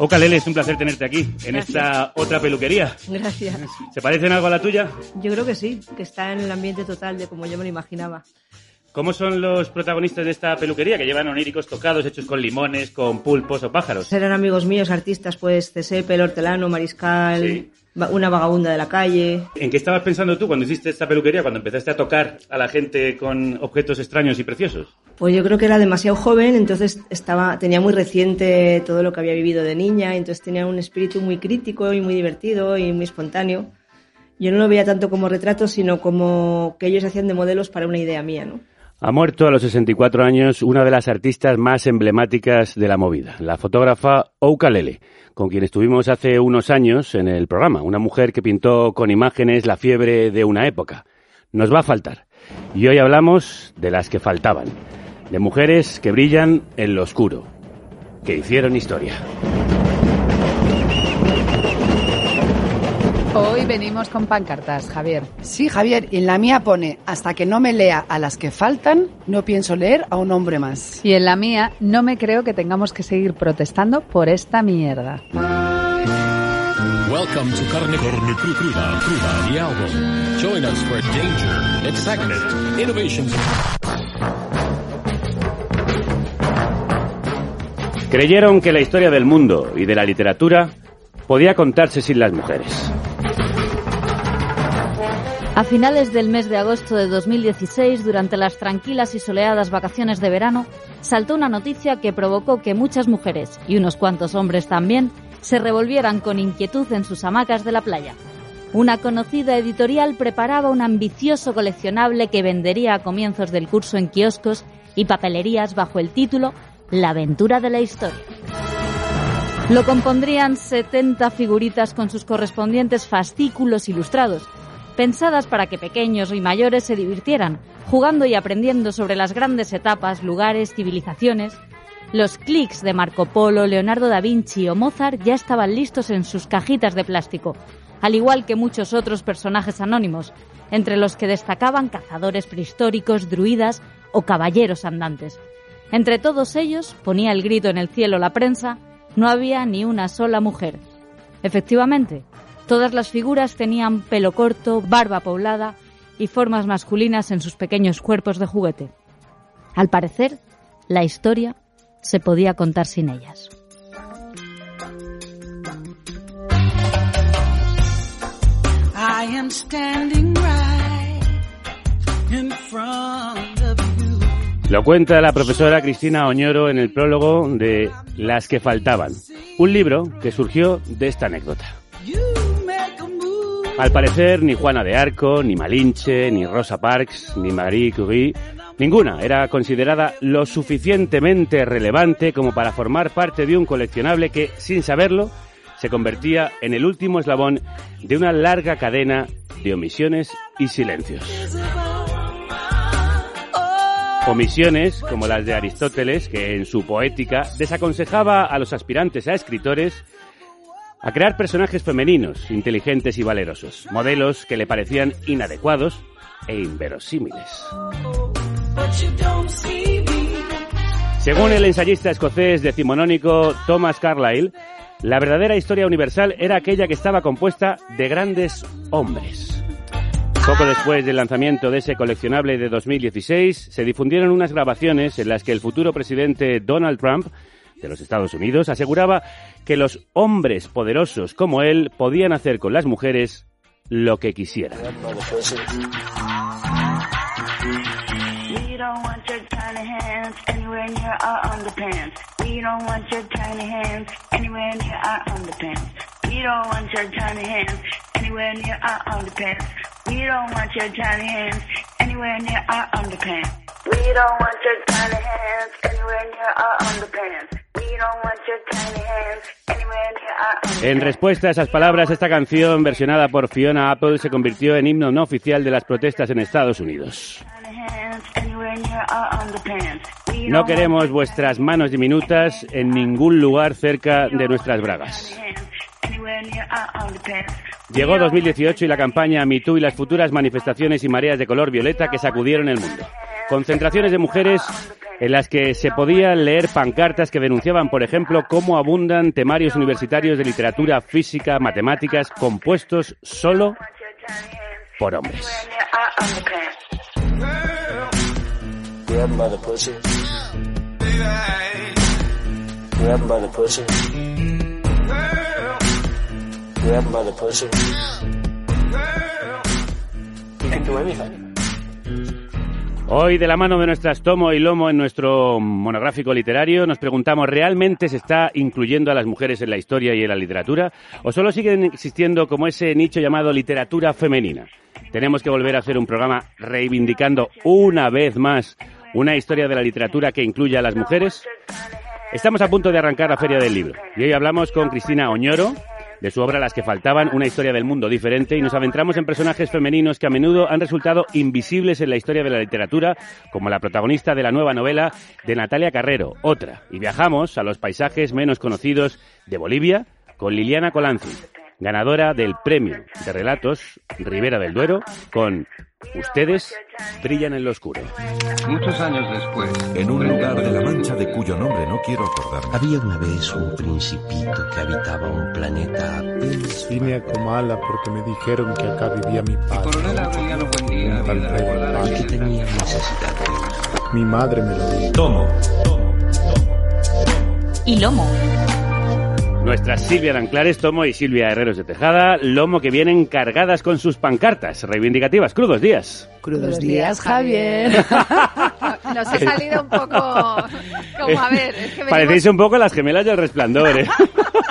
Okalele, es un placer tenerte aquí, en esta otra peluquería. Gracias. ¿Se parecen algo a la tuya? Yo creo que sí, que está en el ambiente total de como yo me lo imaginaba. ¿Cómo son los protagonistas de esta peluquería que llevan oníricos tocados hechos con limones, con pulpos o pájaros? Eran amigos míos, artistas, pues Cesepe, el hortelano, Mariscal, Sí. Una vagabunda de la calle. ¿En qué estabas pensando tú cuando hiciste esta peluquería, cuando empezaste a tocar a la gente con objetos extraños y preciosos? Pues yo creo que era demasiado joven, entonces estaba, tenía muy reciente todo lo que había vivido de niña, entonces tenía un espíritu muy crítico y muy divertido y muy espontáneo. Yo no lo veía tanto como retrato, sino como que ellos hacían de modelos para una idea mía, ¿no? Ha muerto a los 64 años una de las artistas más emblemáticas de la movida, la fotógrafa Oukalele, con quien estuvimos hace unos años en el programa, una mujer que pintó con imágenes la fiebre de una época. Nos va a faltar. Y hoy hablamos de las que faltaban, de mujeres que brillan en lo oscuro, que hicieron historia. Venimos con pancartas, Javier. Sí, Javier, y en la mía pone, hasta que no me lea a las que faltan, no pienso leer a un hombre más. Y en la mía no me creo que tengamos que seguir protestando por esta mierda. Welcome to Carne, Carne Cru- Cruda, Cruda, the album. Join us for danger, excitement, innovations. Creyeron que la historia del mundo y de la literatura podía contarse sin las mujeres. A finales del mes de agosto de 2016, durante las tranquilas y soleadas vacaciones de verano, saltó una noticia que provocó que muchas mujeres, y unos cuantos hombres también, se revolvieran con inquietud en sus hamacas de la playa. Una conocida editorial preparaba un ambicioso coleccionable que vendería a comienzos del curso en kioscos y papelerías bajo el título La aventura de la historia. Lo compondrían 70 figuritas con sus correspondientes fascículos ilustrados, pensadas para que pequeños y mayores se divirtieran, jugando y aprendiendo sobre las grandes etapas, lugares, civilizaciones. Los clics de Marco Polo, Leonardo da Vinci o Mozart ya estaban listos en sus cajitas de plástico, al igual que muchos otros personajes anónimos, entre los que destacaban cazadores prehistóricos, druidas o caballeros andantes. Entre todos ellos, ponía el grito en el cielo la prensa, no había ni una sola mujer. Efectivamente, todas las figuras tenían pelo corto, barba poblada y formas masculinas en sus pequeños cuerpos de juguete. Al parecer, la historia se podía contar sin ellas. I am standing right in front of you. Lo cuenta la profesora Cristina Oñoro en el prólogo de Las que faltaban, un libro que surgió de esta anécdota. You. Al parecer, ni Juana de Arco, ni Malinche, ni Rosa Parks, ni Marie Curie, ninguna era considerada lo suficientemente relevante como para formar parte de un coleccionable que, sin saberlo, se convertía en el último eslabón de una larga cadena de omisiones y silencios. Omisiones como las de Aristóteles, que en su poética desaconsejaba a los aspirantes a escritores a crear personajes femeninos, inteligentes y valerosos, modelos que le parecían inadecuados e inverosímiles. Según el ensayista escocés decimonónico Thomas Carlyle, la verdadera historia universal era aquella que estaba compuesta de grandes hombres. Poco después del lanzamiento de ese coleccionable de 2016, se difundieron unas grabaciones en las que el futuro presidente Donald Trump de los Estados Unidos aseguraba que los hombres poderosos como él podían hacer con las mujeres lo que quisieran. We don't want your tiny hands anywhere near our underpants. We don't want your tiny hands anywhere near our underpants. En respuesta a esas palabras, esta canción, versionada por Fiona Apple, se convirtió en himno no oficial de las protestas en Estados Unidos. No queremos vuestras manos diminutas en ningún lugar cerca de nuestras bragas. Llegó 2018 y la campaña Me Too y las futuras manifestaciones y mareas de color violeta que sacudieron el mundo. Concentraciones de mujeres en las que se podían leer pancartas que denunciaban, por ejemplo, cómo abundan temarios universitarios de literatura, física, matemáticas, compuestos solo por hombres. By the pussy. You can do anything. Hoy, de la mano de nuestras tomo y lomo en nuestro monográfico literario, nos preguntamos, ¿realmente se está incluyendo a las mujeres en la historia y en la literatura? ¿O solo siguen existiendo como ese nicho llamado literatura femenina? Tenemos que volver a hacer un programa reivindicando una vez más una historia de la literatura que incluya a las mujeres. Estamos a punto de arrancar la Feria del Libro y hoy hablamos con Cristina Oñoro, de su obra Las que faltaban, una historia del mundo diferente, y nos adentramos en personajes femeninos que a menudo han resultado invisibles en la historia de la literatura, como la protagonista de la nueva novela de Natalia Carrero, Otra. Y viajamos a los paisajes menos conocidos de Bolivia con Liliana Colanzi, ganadora del premio de relatos Ribera del Duero, con Ustedes brillan en lo oscuro. Muchos años después, En un lugar de la Mancha de cuyo nombre no quiero acordarme. Había una vez un principito que habitaba un planeta apenas Vine a Comala porque me dijeron que acá vivía mi padre. Coronel Aureliano Buendía y que tenía necesidad de. Mi madre me lo dijo. Tomo. Y lomo. Nuestras Silvia Danclares Tomo y Silvia Herreros de Tejada, Lomo que vienen cargadas con sus pancartas reivindicativas. Crudos días. Crudos días, Javier. Nos ha salido un poco como, a ver, es que venimos, Parecéis un poco las gemelas del resplandor, ¿eh?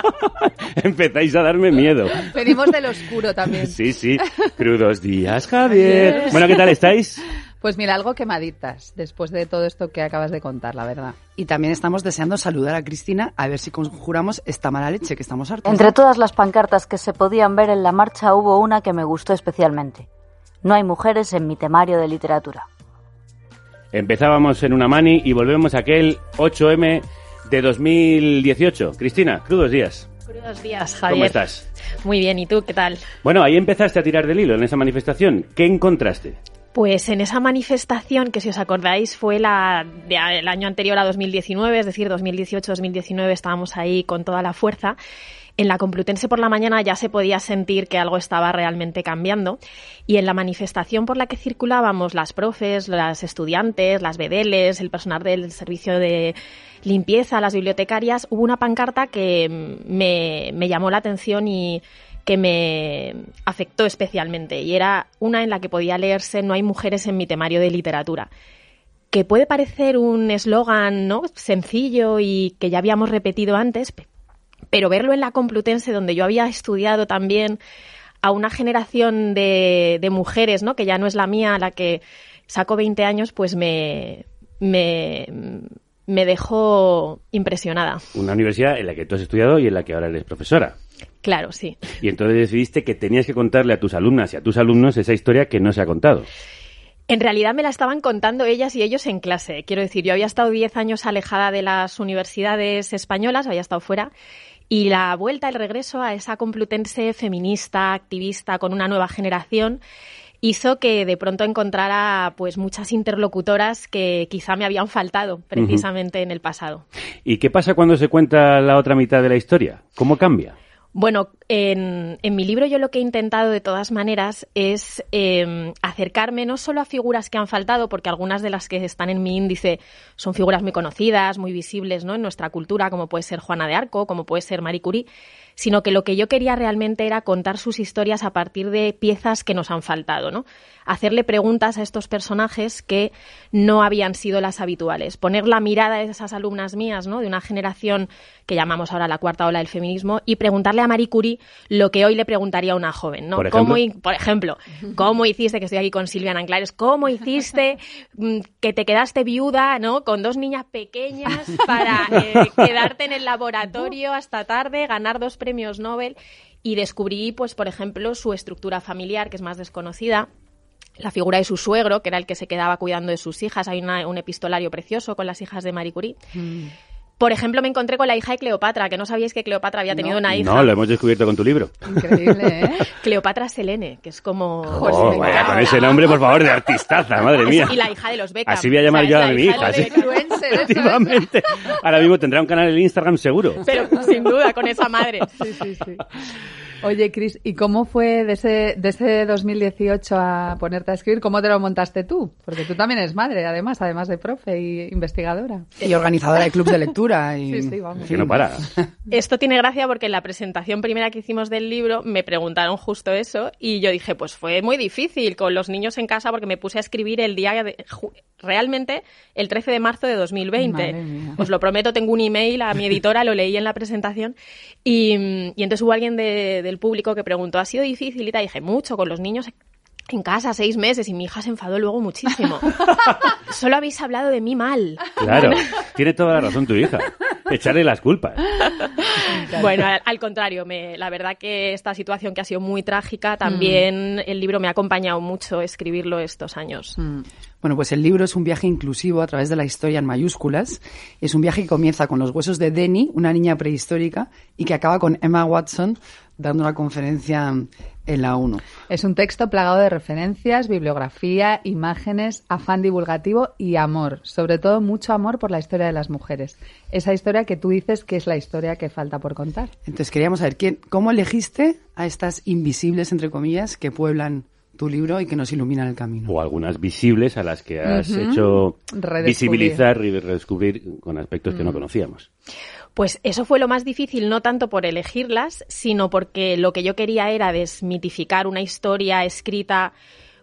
Empezáis a darme miedo. venimos del oscuro también. Sí, sí. Crudos días, Javier. Bueno, ¿qué tal estáis? Pues mira, algo quemaditas después de todo esto que acabas de contar, la verdad. Y también estamos deseando saludar a Cristina a ver si conjuramos esta mala leche que estamos hartos. Entre todas las pancartas que se podían ver en la marcha hubo una que me gustó especialmente. No hay mujeres en mi temario de literatura. Empezábamos en una mani y volvemos a aquel 8M de 2018. Cristina, crudos días. Buenos días, Javier. ¿Cómo estás? Muy bien, ¿y tú qué tal? Bueno, ahí empezaste a tirar del hilo en esa manifestación. ¿Qué encontraste? Pues en esa manifestación, que si os acordáis fue la del año anterior a 2019, es decir, 2018-2019 estábamos ahí con toda la fuerza. En la Complutense por la mañana ya se podía sentir que algo estaba realmente cambiando y en la manifestación por la que circulábamos las profes, las estudiantes, las bedeles, el personal del servicio de limpieza, las bibliotecarias, hubo una pancarta que me llamó la atención y que me afectó especialmente y era una en la que podía leerse No hay mujeres en mi temario de literatura que puede parecer un eslogan ¿no? sencillo y que ya habíamos repetido antes, pe- pero verlo en la Complutense, donde yo había estudiado también a una generación de, mujeres, ¿no? que ya no es la mía, la que saco 20 años, pues me, me, me dejó impresionada. Una universidad en la que tú has estudiado y en la que ahora eres profesora. Claro, sí. Y entonces decidiste que tenías que contarle a tus alumnas y a tus alumnos esa historia que no se ha contado. En realidad me la estaban contando ellas y ellos en clase. Quiero decir, yo había estado 10 años alejada de las universidades españolas, había estado fuera, y la vuelta, el regreso a esa complutense feminista, activista, con una nueva generación, hizo que de pronto encontrara pues muchas interlocutoras que quizá me habían faltado precisamente en el pasado. ¿Y qué pasa cuando se cuenta la otra mitad de la historia? ¿Cómo cambia? Bueno, en, en mi libro yo lo que he intentado de todas maneras es eh, acercarme no solo a figuras que han faltado, porque algunas de las que están en mi índice son figuras muy conocidas, muy visibles ¿no? en nuestra cultura, como puede ser Juana de Arco, como puede ser Marie Curie, sino que lo que yo quería realmente era contar sus historias a partir de piezas que nos han faltado, ¿no? Hacerle preguntas a estos personajes que no habían sido las habituales, poner la mirada de esas alumnas mías, ¿no? De una generación que llamamos ahora la cuarta ola del feminismo y preguntarle a Marie Curie lo que hoy le preguntaría a una joven, ¿no? Por ¿Cómo ejemplo. hi- por ejemplo, ¿cómo hiciste, que estoy aquí con Silvia Anclares, cómo hiciste mm, que te quedaste viuda, ¿no? Con dos niñas pequeñas para eh, quedarte en el laboratorio hasta tarde, ganar dos premios Nobel y descubrí, pues, por ejemplo, su estructura familiar, que es más desconocida. La figura de su suegro, que era el que se quedaba cuidando de sus hijas. Hay una- un epistolario precioso con las hijas de Marie Curie. Por ejemplo, me encontré con la hija de Cleopatra, que no sabíais que Cleopatra había tenido una hija. No, lo hemos descubierto con tu libro. Increíble, ¿eh? Cleopatra Selene, que es como... Oh, vaya, con ese nombre, por favor, de artistaza, madre mía. Y la hija de los Beckham. Así voy a llamar O sea, yo a la mi hija hija. de sí. Efectivamente. Ahora mismo tendrá un canal en Instagram seguro. Pero sin duda, con esa madre. Sí, sí, sí. Oye, Cris, ¿y cómo fue de ese, de ese 2018 a ponerte a escribir? ¿Cómo te lo montaste tú? Porque tú también eres madre, además, además de profe y investigadora. Y organizadora de club de lectura. Y... Sí, sí, vamos. Que no para. Esto tiene gracia porque en la presentación primera que hicimos del libro me preguntaron justo eso y yo dije, pues fue muy difícil con los niños en casa porque me puse a escribir el día de, realmente el 13 de marzo de 2020. Madre mía. Os lo prometo, tengo un email a mi editora, lo leí en la presentación y, y entonces hubo alguien de- del público que preguntó, ¿ha sido difícil? Y tal? dije, mucho, con los niños en casa seis meses y mi hija se enfadó luego muchísimo. Solo habéis hablado de mí mal. Claro, tiene toda la razón tu hija. Echarle las culpas. Bueno, al, al contrario, me, la verdad que esta situación que ha sido muy trágica, también el libro me ha acompañado mucho escribirlo estos años. Bueno, pues el libro es un viaje inclusivo a través de la historia en mayúsculas. Es un viaje que comienza con los huesos de Denny, una niña prehistórica, y que acaba con Emma Watson dando una conferencia en la ONU. Es un texto plagado de referencias, bibliografía, imágenes, afán divulgativo y amor. Sobre todo mucho amor por la historia de las mujeres. Esa historia que tú dices que es la historia que falta por contar. Entonces queríamos saber quién, cómo elegiste a estas invisibles, entre comillas, que pueblan tu libro y que nos iluminan el camino. O algunas visibles a las que has hecho visibilizar y redescubrir con aspectos que no Mm. conocíamos. Pues eso fue lo más difícil, no tanto por elegirlas, sino porque lo que yo quería era desmitificar una historia escrita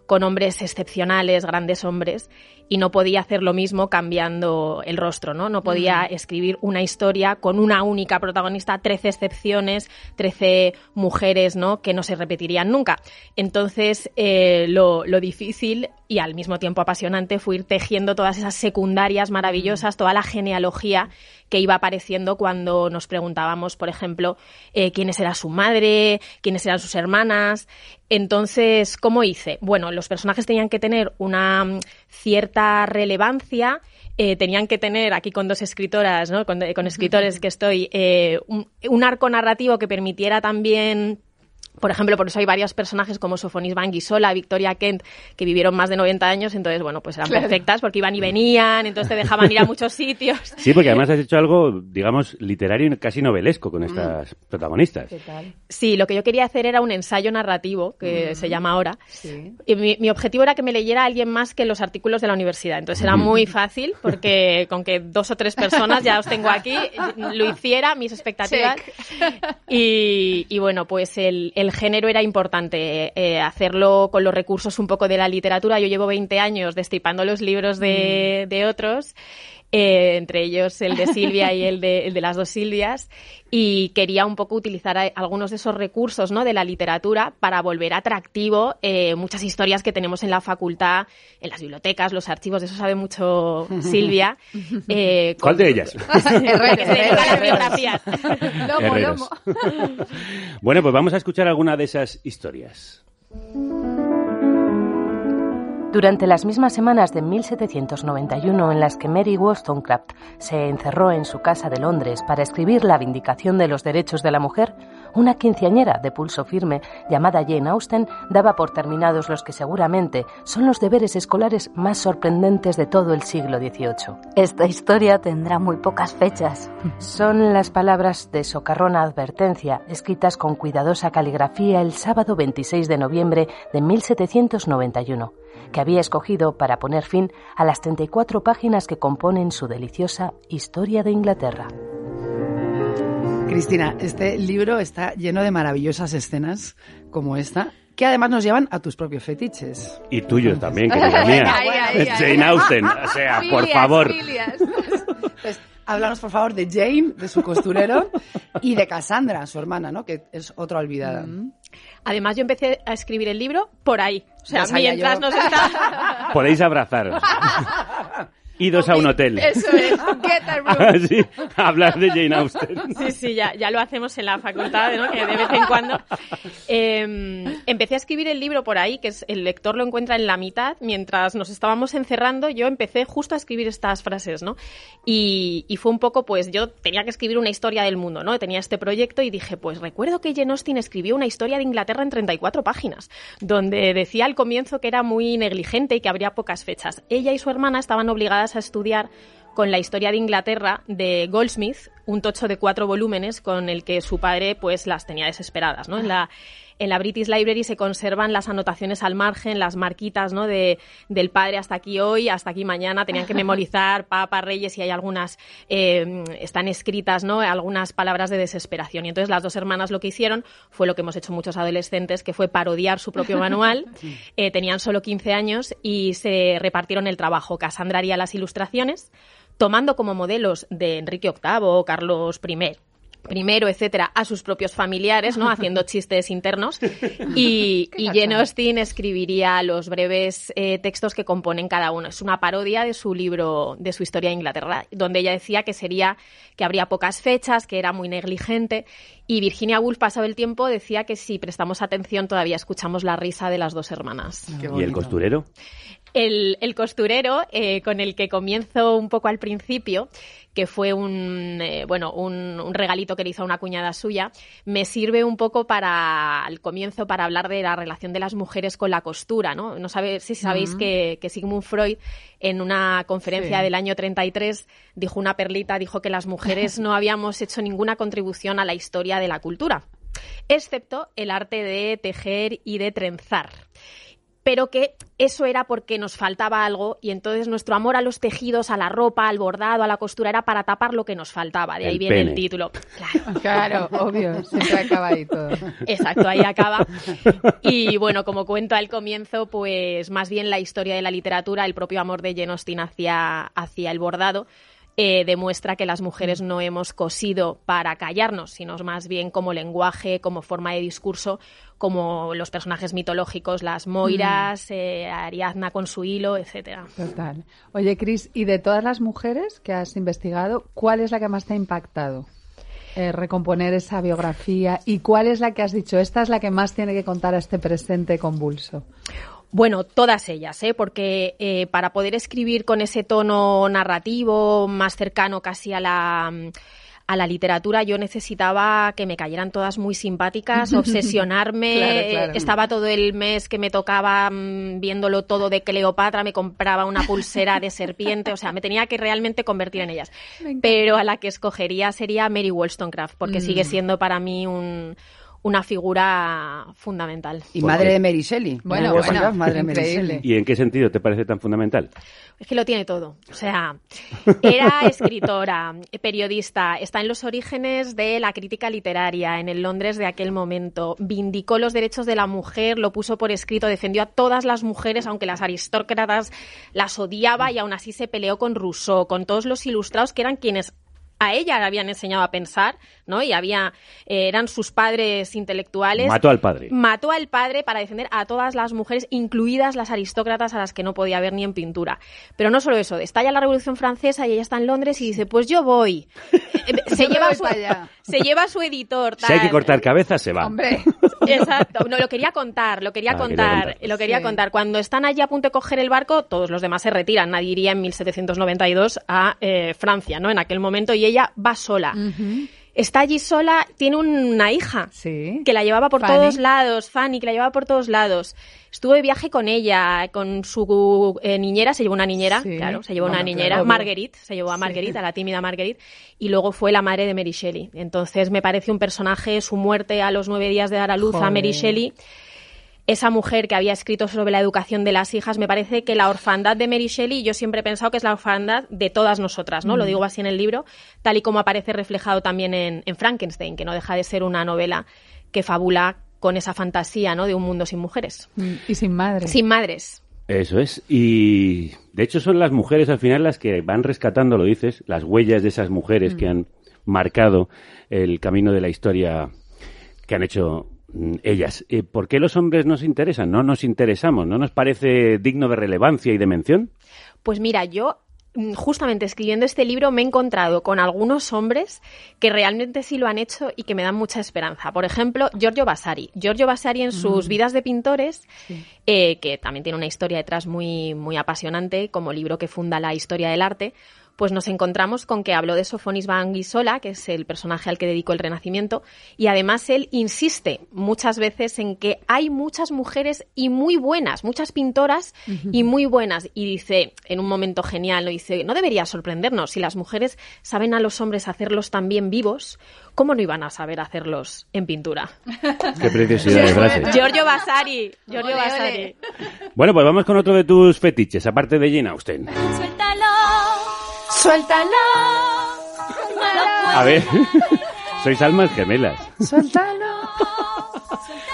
con hombres excepcionales, grandes hombres, y no podía hacer lo mismo cambiando el rostro, ¿no? No podía escribir una historia con una única protagonista, 13 excepciones, 13 mujeres, ¿no? Que no se repetirían nunca. Entonces, eh, lo, lo difícil y al mismo tiempo apasionante fue ir tejiendo todas esas secundarias maravillosas, toda la genealogía que iba apareciendo cuando nos preguntábamos, por ejemplo, eh, quiénes era su madre, quiénes eran sus hermanas. Entonces, ¿cómo hice? Bueno, los personajes tenían que tener una mm, cierta relevancia. eh, tenían que tener aquí con dos escritoras, ¿no? con, con escritores que estoy, eh, un, un arco narrativo que permitiera también por ejemplo, por eso hay varios personajes como Sofonis Banguisola, Victoria Kent, que vivieron más de 90 años, entonces, bueno, pues eran Claro. perfectas porque iban y venían, entonces te dejaban ir a muchos sitios. Sí, porque además has hecho algo, digamos, literario y casi novelesco con estas protagonistas. Sí, lo que yo quería hacer era un ensayo narrativo, que Mm. se llama ahora. Sí. Y mi, mi objetivo era que me leyera alguien más que los artículos de la universidad. Entonces era muy fácil, porque con que dos o tres personas ya os tengo aquí, lo hiciera, mis expectativas. Y, y bueno, pues el, el género era importante, eh, hacerlo con los recursos un poco de la literatura. Yo llevo 20 años destripando los libros de, de otros. Eh, entre ellos el de Silvia y el de, el de las dos Silvias, y quería un poco utilizar a- algunos de esos recursos ¿no? de la literatura para volver atractivo eh, muchas historias que tenemos en la facultad, en las bibliotecas, los archivos, de eso sabe mucho Silvia. eh, ¿Cuál de ellas? Bueno, pues vamos a escuchar alguna de esas historias. Durante las mismas semanas de 1791 en las que Mary Wollstonecraft se encerró en su casa de Londres para escribir La Vindicación de los Derechos de la Mujer, una quinceañera de pulso firme llamada Jane Austen daba por terminados los que seguramente son los deberes escolares más sorprendentes de todo el siglo XVIII. Esta historia tendrá muy pocas fechas. Son las palabras de socarrona advertencia, escritas con cuidadosa caligrafía el sábado 26 de noviembre de 1791, que había escogido para poner fin a las 34 páginas que componen su deliciosa Historia de Inglaterra. Cristina, este libro está lleno de maravillosas escenas como esta, que además nos llevan a tus propios fetiches. Y tuyos también, querida mía. Jane Austen, o sea, por Filias, favor. Pues, háblanos, por favor, de Jane, de su costurero, y de Cassandra, su hermana, ¿no? Que es otra olvidada. Además, yo empecé a escribir el libro por ahí. O sea, mientras yo. nos está... Podéis abrazaros. idos a un hotel. Eso es, get a room. Ah, sí, hablar de Jane Austen. Sí, sí, ya, ya lo hacemos en la facultad, ¿no? que de vez en cuando. Eh, empecé a escribir el libro por ahí, que es, el lector lo encuentra en la mitad. Mientras nos estábamos encerrando, yo empecé justo a escribir estas frases, ¿no? Y, y fue un poco, pues yo tenía que escribir una historia del mundo, ¿no? Tenía este proyecto y dije, pues recuerdo que Jane Austen escribió una historia de Inglaterra en 34 páginas, donde decía al comienzo que era muy negligente y que habría pocas fechas. Ella y su hermana estaban obligadas a estudiar con la historia de Inglaterra de Goldsmith, un tocho de cuatro volúmenes con el que su padre pues las tenía desesperadas, ¿no? En la, en la British Library se conservan las anotaciones al margen, las marquitas, ¿no? De, del padre hasta aquí hoy, hasta aquí mañana, tenían que memorizar Papa, Reyes y hay algunas, eh, están escritas, ¿no? Algunas palabras de desesperación. Y entonces las dos hermanas lo que hicieron fue lo que hemos hecho muchos adolescentes, que fue parodiar su propio manual. Eh, tenían solo 15 años y se repartieron el trabajo. Cassandra haría las ilustraciones, tomando como modelos de Enrique VIII, Carlos I, primero, etcétera, a sus propios familiares, ¿no? Haciendo chistes internos. Y, y Jane Austen escribiría los breves eh, textos que componen cada uno. Es una parodia de su libro, de su historia de Inglaterra, donde ella decía que sería, que habría pocas fechas, que era muy negligente. Y Virginia Woolf, pasado el tiempo, decía que si prestamos atención todavía escuchamos la risa de las dos hermanas. ¿Y el costurero? El, el costurero, eh, con el que comienzo un poco al principio, que fue un, eh, bueno, un, un regalito que le hizo a una cuñada suya, me sirve un poco para, al comienzo, para hablar de la relación de las mujeres con la costura, ¿no? No sabe, si sabéis que, que Sigmund Freud, en una conferencia Sí. del año 33, dijo una perlita, dijo que las mujeres no habíamos hecho ninguna contribución a la historia de la cultura, excepto el arte de tejer y de trenzar pero que eso era porque nos faltaba algo y entonces nuestro amor a los tejidos, a la ropa, al bordado, a la costura era para tapar lo que nos faltaba. De ahí El viene el título. Claro, obvio, siempre acaba ahí todo. Exacto, ahí acaba. Y bueno, como cuento al comienzo, pues más bien la historia de la literatura, el propio amor de Jane Austen hacia, hacia el bordado, eh, demuestra que las mujeres no hemos cosido para callarnos, sino más bien como lenguaje, como forma de discurso, como los personajes mitológicos, las Moiras, eh, Ariadna con su hilo, etcétera. Total. Oye, Cris, ¿y de todas las mujeres que has investigado, cuál es la que más te ha impactado? Eh, recomponer esa biografía y cuál es la que has dicho, esta es la que más tiene que contar a este presente convulso. Bueno, todas ellas, ¿eh? porque eh, para poder escribir con ese tono narrativo más cercano casi a la a la literatura yo necesitaba que me cayeran todas muy simpáticas, obsesionarme. Claro, claro. Estaba todo el mes que me tocaba mm, viéndolo todo de Cleopatra, me compraba una pulsera de serpiente, o sea, me tenía que realmente convertir en ellas. Pero a la que escogería sería Mary Wollstonecraft, porque Mm. sigue siendo para mí un, una figura fundamental. Y madre de Mary Shelley. Bueno, madre de Mary increíble. Shelley. ¿Y en qué sentido te parece tan fundamental? Es que lo tiene todo. O sea, era escritora, periodista, está en los orígenes de la crítica literaria en el Londres de aquel momento. Vindicó los derechos de la mujer, lo puso por escrito, defendió a todas las mujeres, aunque las aristócratas las odiaba y aún así se peleó con Rousseau, con todos los ilustrados que eran quienes a ella le habían enseñado a pensar, ¿no? Y había eh, eran sus padres intelectuales. Mató al padre. Mató al padre para defender a todas las mujeres, incluidas las aristócratas a las que no podía ver ni en pintura. Pero no solo eso, estalla la Revolución Francesa y ella está en Londres y dice, pues yo voy. Eh, se, lleva su, se lleva su editor. Si hay que cortar cabezas, se va. Hombre, Exacto, no, lo quería contar, lo quería Ah, contar, lo quería Sí. contar. Cuando están allí a punto de coger el barco, todos los demás se retiran. Nadie iría en 1792 a eh, Francia, ¿no? En aquel momento, y ella va sola. Está allí sola, tiene una hija sí. que la llevaba por Fanny. todos lados, Fanny, que la llevaba por todos lados. Estuvo de viaje con ella, con su eh, niñera, se llevó una niñera, Sí. claro, se llevó una niñera, claro. Marguerite, se llevó a Marguerite, a la tímida Marguerite, y luego fue la madre de Mary Shelley. Entonces me parece un personaje, su muerte a los nueve días de dar a luz a Mary. Shelley, esa mujer que había escrito sobre la educación de las hijas, me parece que la orfandad de Mary Shelley, yo siempre he pensado que es la orfandad de todas nosotras, ¿no? Lo Mm. digo así en el libro, tal y como aparece reflejado también en, en Frankenstein, que no deja de ser una novela que fabula con esa fantasía, ¿no? De un mundo sin mujeres. Mm, y sin madre. Sin madres. Eso es. Y de hecho son las mujeres al final las que van rescatando, lo dices, las huellas de esas mujeres que han marcado el camino de la historia que han hecho mm, ellas. Eh, ¿Por qué los hombres nos interesan? ¿No nos interesamos? ¿No nos parece digno de relevancia y de mención? Pues mira, yo mm, justamente escribiendo este libro me he encontrado con algunos hombres que realmente sí lo han hecho y que me dan mucha esperanza. Por ejemplo, Giorgio Vasari. Giorgio Vasari en sus Mm. vidas de pintores, eh, que también tiene una historia detrás muy, muy apasionante, como libro que funda la historia del arte, pues nos encontramos con que habló de Sofonis Van Guisola, que es el personaje al que dedicó el Renacimiento, y además él insiste muchas veces en que hay muchas mujeres y muy buenas, muchas pintoras y muy buenas. Y dice, en un momento genial, ¿no? dice, no debería sorprendernos, si las mujeres saben a los hombres hacerlos también vivos, ¿cómo no iban a saber hacerlos en pintura? Qué preciosidad de frase. Giorgio Vasari, Giorgio Ole, ole. Vasari. Bueno, pues vamos con otro de tus fetiches, aparte de Jane Austen. ¡Suéltalo! A ver, sois almas gemelas. Suéltalo.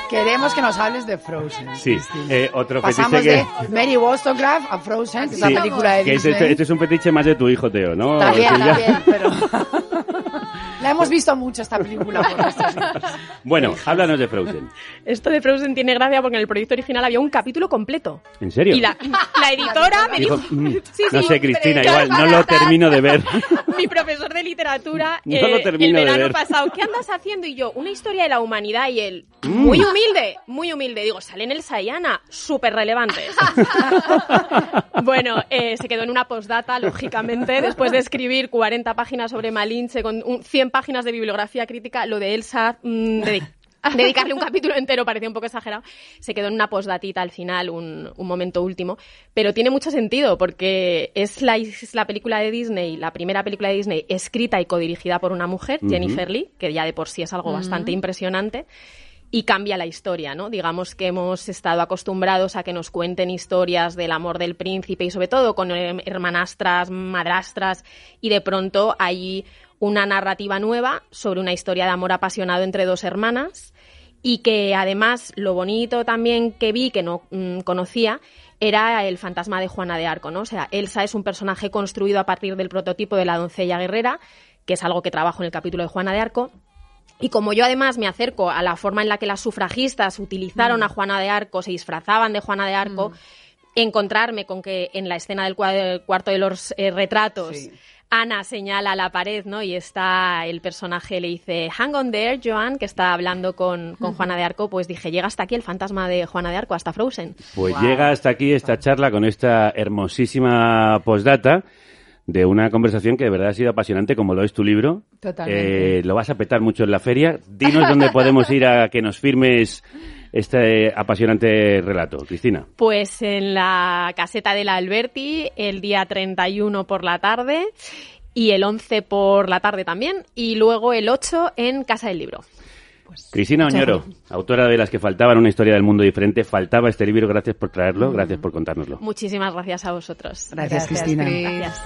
Queremos que nos hables de Frozen. Sí, eh, otro Pasamos fetiche de que... Mary Wollstonecraft a Frozen, que es Sí, la película de que es Disney. este, este es un fetiche más de tu hijo, Teo, ¿no? También, Silvia? también, pero... la hemos visto mucho esta película por. Bueno, háblanos de Frozen. Esto de Frozen tiene gracia porque en el proyecto original había un capítulo completo. ¿En serio? Y la, la editora me Dijo, dijo... "Mm, Sí, no sí, sé, Cristina, igual no lo termino de ver. mi profesor de literatura No lo eh, termino el de verano ver. pasado, ¿qué andas haciendo? Y yo, una historia de la humanidad y él, Mm. muy humilde, muy humilde. Digo, sale en el Sayana, súper relevantes. bueno, eh, se quedó en una postdata, lógicamente, después de escribir 40 páginas sobre Malinche con un- 100 páginas de bibliografía crítica, lo de Elsa... mm, dedi- Dedicarle un capítulo entero parecía un poco exagerado. Se quedó en una postdatita al final, un, un momento último. Pero tiene mucho sentido porque es la, es la película de Disney, la primera película de Disney escrita y codirigida por una mujer. Jennifer Lee, que ya de por sí es algo bastante impresionante. Y cambia la historia, ¿no? Digamos que hemos estado acostumbrados a que nos cuenten historias del amor del príncipe y sobre todo con eh, hermanastras, madrastras y de pronto hay una narrativa nueva sobre una historia de amor apasionado entre dos hermanas y que además lo bonito también que vi, que no mm, conocía, era el fantasma de Juana de Arco, ¿no? O sea, Elsa es un personaje construido a partir del prototipo de la doncella guerrera, que es algo que trabajo en el capítulo de Juana de Arco. Y como yo además me acerco a la forma en la que las sufragistas utilizaron a Juana de Arco, se disfrazaban de Juana de Arco, encontrarme con que en la escena del cua- cuarto de los eh, retratos Ana señala a la pared, ¿no? Y está el personaje, le dice, hang on there, Joan, que está hablando con, con Juana de Arco, pues dije, llega hasta aquí el fantasma de Juana de Arco, hasta Frozen. Pues llega hasta aquí esta charla con esta hermosísima postdata de una conversación que de verdad ha sido apasionante, como lo es tu libro. Totalmente. Eh, lo vas a petar mucho en la feria. Dinos dónde podemos ir a que nos firmes este apasionante relato, Cristina. Pues en la caseta de la Alberti, el día 31 por la tarde y el 11 por la tarde también, y luego el 8 en Casa del Libro. Cristina Muchas Oñoro, autora de Las que faltaban, una historia del mundo diferente. Faltaba este libro, gracias por traerlo, gracias por contárnoslo. Muchísimas gracias a vosotros. Gracias, Cristina. Cris. Gracias.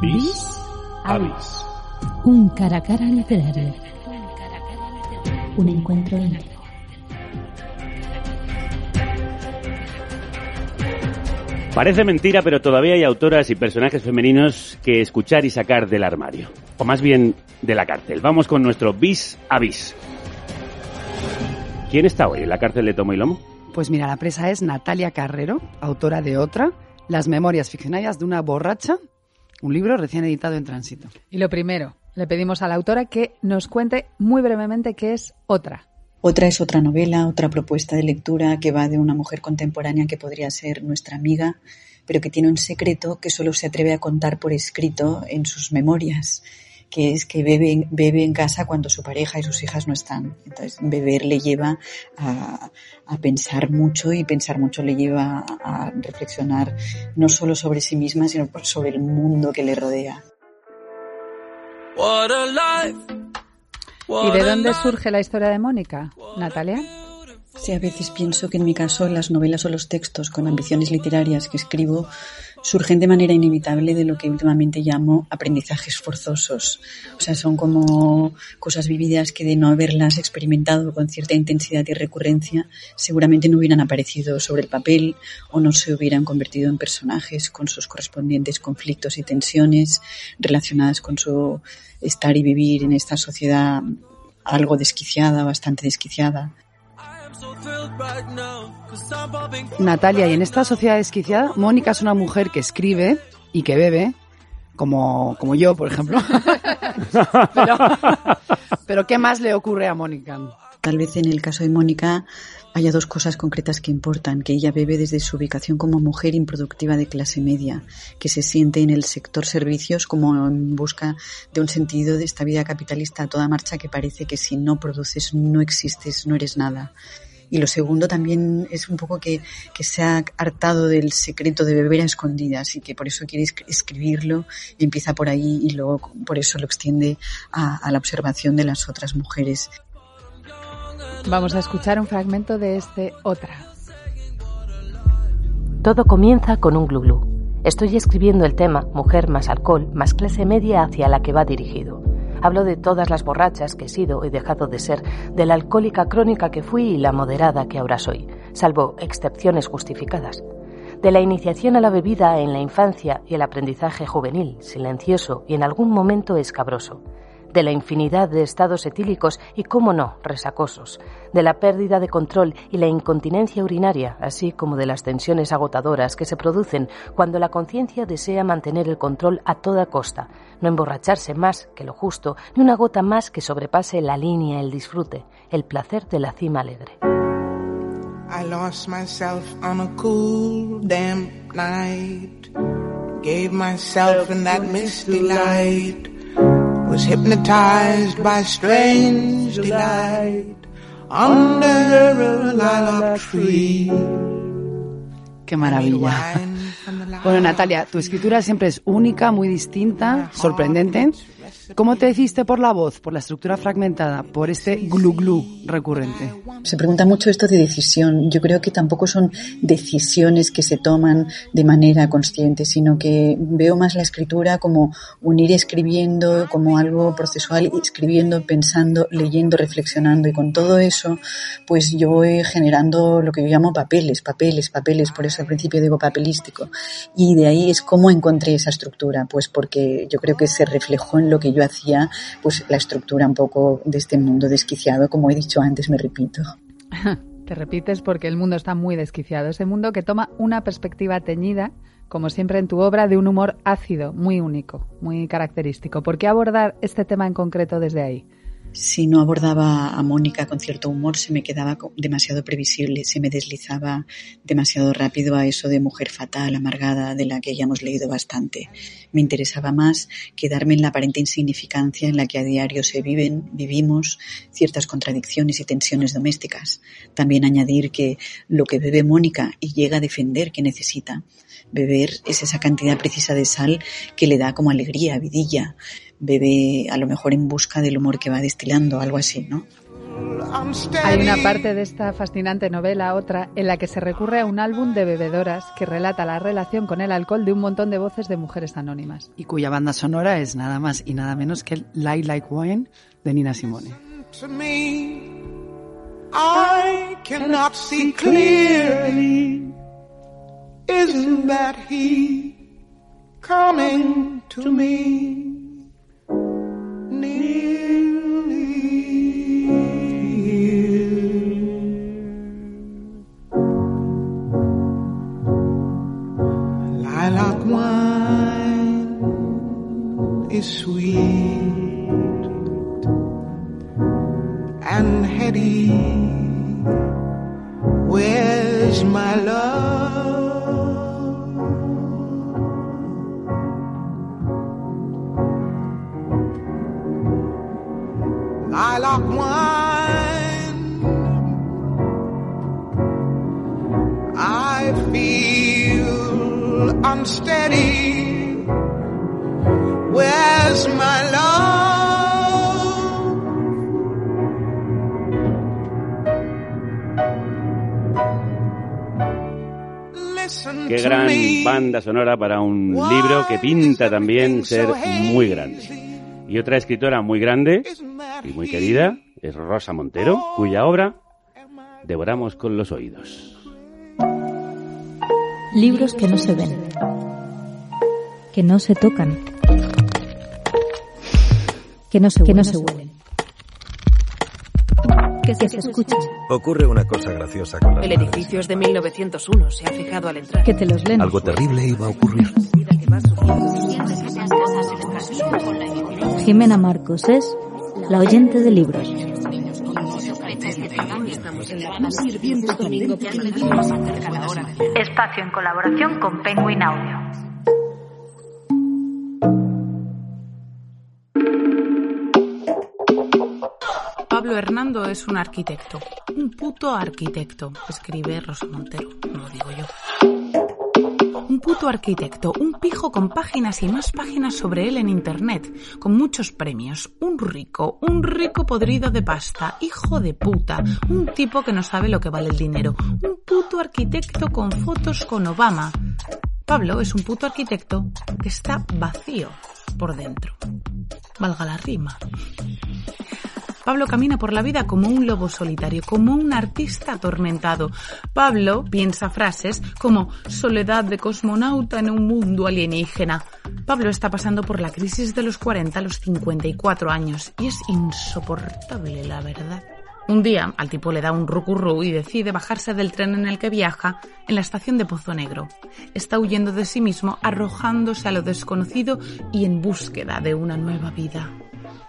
Bis Avis. Un cara a cara literario. Un encuentro íntimo. Parece mentira, pero todavía hay autoras y personajes femeninos que escuchar y sacar del armario. O más bien, de la cárcel. Vamos con nuestro bis a bis. ¿Quién está hoy en la cárcel de Tomo y Lomo? Pues mira, la presa es Natalia Carrero, autora de otra, Las memorias ficcionarias de una borracha, un libro recién editado en tránsito. Y lo primero, le pedimos a la autora que nos cuente muy brevemente qué es otra. Otra es otra novela, otra propuesta de lectura que va de una mujer contemporánea que podría ser nuestra amiga, pero que tiene un secreto que solo se atreve a contar por escrito en sus memorias, que es que bebe, en casa cuando su pareja y sus hijas no están. Entonces, beber le lleva a, a pensar mucho y pensar mucho le lleva a reflexionar no solo sobre sí misma, sino sobre el mundo que le rodea. What a life. ¿Y de dónde surge la historia de Mónica, Natalia? Sí, a veces pienso que en mi caso las novelas o los textos con ambiciones literarias que escribo surgen de manera inevitable de lo que últimamente llamo aprendizajes forzosos. O sea, son como cosas vividas que de no haberlas experimentado con cierta intensidad y recurrencia, seguramente no hubieran aparecido sobre el papel o no se hubieran convertido en personajes con sus correspondientes conflictos y tensiones relacionadas con su estar y vivir en esta sociedad algo desquiciada, bastante desquiciada. Natalia, y en esta sociedad desquiciada, Mónica es una mujer que escribe y que bebe, como, como yo, por ejemplo. pero, pero, ¿qué más le ocurre a Mónica? Tal vez en el caso de Mónica haya dos cosas concretas que importan, que ella bebe desde su ubicación como mujer improductiva de clase media, que se siente en el sector servicios como en busca de un sentido de esta vida capitalista a toda marcha que parece que si no produces no existes, no eres nada. Y lo segundo también es un poco que, se ha hartado del secreto de beber a escondidas y que por eso quiere escribirlo y empieza por ahí y luego por eso lo extiende a la observación de las otras mujeres. Vamos a escuchar un fragmento de este Otra. Todo comienza con un glu-glu. Estoy escribiendo el tema Mujer más alcohol más clase media hacia la que va dirigido. Hablo de todas las borrachas que he sido y dejado de ser, de la alcohólica crónica que fui y la moderada que ahora soy, salvo excepciones justificadas. De la iniciación a la bebida en la infancia y el aprendizaje juvenil, silencioso y en algún momento escabroso de la infinidad de estados etílicos y, cómo no, resacosos, de la pérdida de control y la incontinencia urinaria, así como de las tensiones agotadoras que se producen cuando la conciencia desea mantener el control a toda costa, no emborracharse más que lo justo, ni una gota más que sobrepase la línea, el disfrute, el placer de la cima alegre. I lost myself on a cool, damp night. Gave myself in that misty light. Was hypnotized by strange delight under a lilac tree. Qué maravilla. Bueno, Natalia, tu escritura siempre es única, muy distinta, sorprendente. ¿Cómo te hiciste por la voz, por la estructura fragmentada, por este glu glu recurrente? Se pregunta mucho esto de decisión. Yo creo que tampoco son decisiones que se toman de manera consciente, sino que veo más la escritura como unir escribiendo, como algo procesual, escribiendo, pensando, leyendo, reflexionando. Y con todo eso, pues yo voy generando lo que yo llamo papeles, papeles, papeles. Por eso al principio digo papelístico. Y de ahí es cómo encontré esa estructura, pues porque yo creo que se reflejó en lo que yo hacía, pues la estructura un poco de este mundo desquiciado, como he dicho antes, me repito. Te repites porque el mundo está muy desquiciado, ese mundo que toma una perspectiva teñida, como siempre en tu obra, de un humor ácido, muy único, muy característico. ¿Por qué abordar este tema en concreto desde ahí? Si no abordaba a Mónica con cierto humor, se me quedaba demasiado previsible, se me deslizaba demasiado rápido a eso de mujer fatal, amargada, de la que ya hemos leído bastante. Me interesaba más quedarme en la aparente insignificancia en la que a diario se viven, vivimos ciertas contradicciones y tensiones domésticas. También añadir que lo que bebe Mónica y llega a defender que necesita, beber es esa cantidad precisa de sal que le da como alegría, vidilla, bebe a lo mejor en busca del humor que va destilando, algo así, ¿no? Hay una parte de esta fascinante novela, otra, en la que se recurre a un álbum de bebedoras que relata la relación con el alcohol de un montón de voces de mujeres anónimas. Y cuya banda sonora es nada más y nada menos que el Lie Like Wine de Nina Simone. To me, I cannot see clearly. Isn't that he coming to me? Is sweet and heady. Where's my love? Lilac wine. I feel unsteady. Where's my love? Listen Qué gran banda sonora para un libro que pinta también ser muy grande. Y otra escritora muy grande y muy querida es Rosa Montero, cuya obra devoramos con los oídos. Libros que no se ven, que no se tocan, que no se, que no se huelen. que se escuchan, Ocurre una cosa graciosa con las El edificio es de 1901, se ha fijado al entrar. que te los leen. Algo terrible iba a ocurrir. Jimena Marcos es la oyente de libros. Espacio en colaboración con Penguin Audio. Pablo Hernando es un arquitecto. Un puto arquitecto, escribe Rosa Montero, no lo digo yo. Un puto arquitecto, un pijo con páginas y más páginas sobre él en internet, con muchos premios, un rico, un rico podrido de pasta, hijo de puta, un tipo que no sabe lo que vale el dinero, un puto arquitecto con fotos con Obama. Pablo es un puto arquitecto que está vacío por dentro. Valga la rima. Pablo camina por la vida como un lobo solitario, como un artista atormentado. Pablo piensa frases como soledad de cosmonauta en un mundo alienígena. Pablo está pasando por la crisis de los 40 a los 54 años y es insoportable, la verdad. Un día al tipo le da un rucurru y decide bajarse del tren en el que viaja en la estación de Pozo Negro. Está huyendo de sí mismo, arrojándose a lo desconocido y en búsqueda de una nueva vida.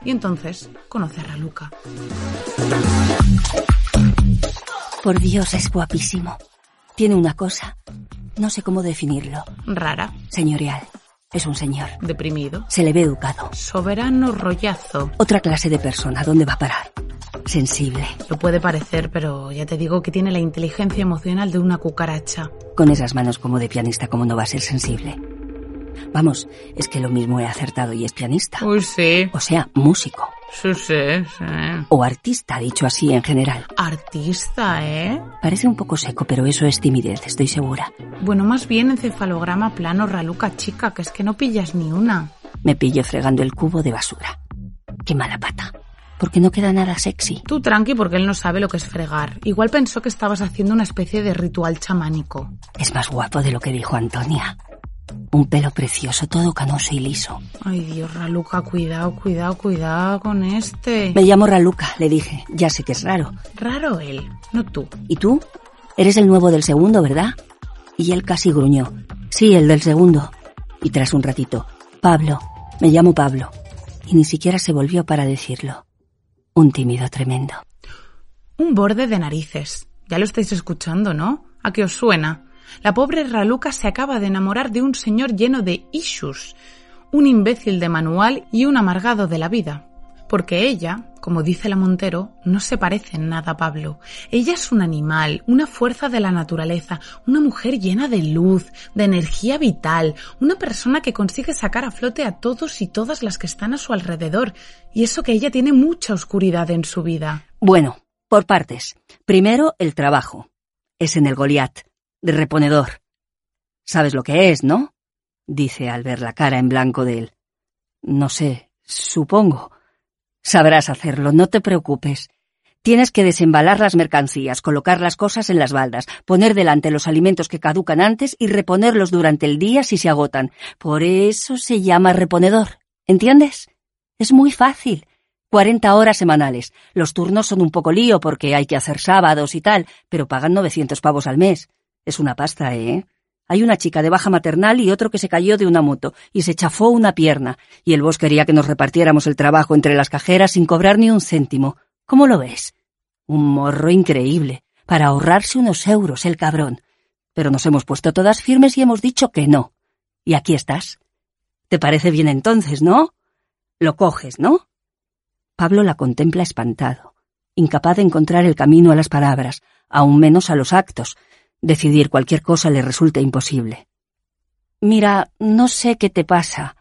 Y entonces conoce a Raluca. Por Dios, es guapísimo. Tiene una cosa. No sé cómo definirlo. Rara. Señorial. Es un señor. Deprimido. Se le ve educado. Soberano rollazo. Otra clase de persona. ¿Dónde va a parar? Sensible. Lo puede parecer, pero ya te digo que tiene la inteligencia emocional de una cucaracha. Con esas manos como de pianista, ¿cómo no va a ser sensible? Vamos, es que lo mismo he acertado y es pianista. Uy, sí. O sea, músico. Sí, sí, sí. O artista, dicho así en general. Artista, ¿eh? Parece un poco seco, pero eso es timidez, estoy segura. Bueno, más bien encefalograma plano, raluca chica, que es que no pillas ni una. Me pillo fregando el cubo de basura. Qué mala pata. Porque no queda nada sexy. Tú tranqui porque él no sabe lo que es fregar. Igual pensó que estabas haciendo una especie de ritual chamánico. Es más guapo de lo que dijo Antonia. Un pelo precioso, todo canoso y liso. Ay Dios, Raluca, cuidado, cuidado, cuidado con este. Me llamo Raluca, le dije. Ya sé que es raro. Raro él, no tú. ¿Y tú? Eres el nuevo del segundo, ¿verdad? Y él casi gruñó. Sí, el del segundo. Y tras un ratito, Pablo, me llamo Pablo. Y ni siquiera se volvió para decirlo. Un tímido tremendo. Un borde de narices. Ya lo estáis escuchando, ¿no? ¿A qué os suena? La pobre Raluca se acaba de enamorar de un señor lleno de issues, un imbécil de manual y un amargado de la vida. Porque ella, como dice la Montero, no se parece en nada a Pablo. Ella es un animal, una fuerza de la naturaleza, una mujer llena de luz, de energía vital, una persona que consigue sacar a flote a todos y todas las que están a su alrededor. Y eso que ella tiene mucha oscuridad en su vida. Bueno, por partes. Primero, el trabajo. Es en el Goliat, de reponedor. ¿Sabes lo que es, no? dice al ver la cara en blanco de él. No sé, supongo. Sabrás hacerlo, no te preocupes. Tienes que desembalar las mercancías, colocar las cosas en las baldas, poner delante los alimentos que caducan antes y reponerlos durante el día si se agotan. Por eso se llama reponedor. ¿Entiendes? Es muy fácil. 40 horas semanales. Los turnos son un poco lío porque hay que hacer sábados y tal, pero pagan 900 pavos al mes. Es una pasta, ¿eh? Hay una chica de baja maternal y otro que se cayó de una moto y se chafó una pierna, y el boss quería que nos repartiéramos el trabajo entre las cajeras sin cobrar ni un céntimo. ¿Cómo lo ves? Un morro increíble, para ahorrarse unos euros el cabrón. Pero nos hemos puesto todas firmes y hemos dicho que no. Y aquí estás. ¿Te parece bien entonces, no? Lo coges, ¿no? Pablo la contempla espantado, incapaz de encontrar el camino a las palabras, aún menos a los actos. Decidir cualquier cosa le resulta imposible. Mira, no sé qué te pasa,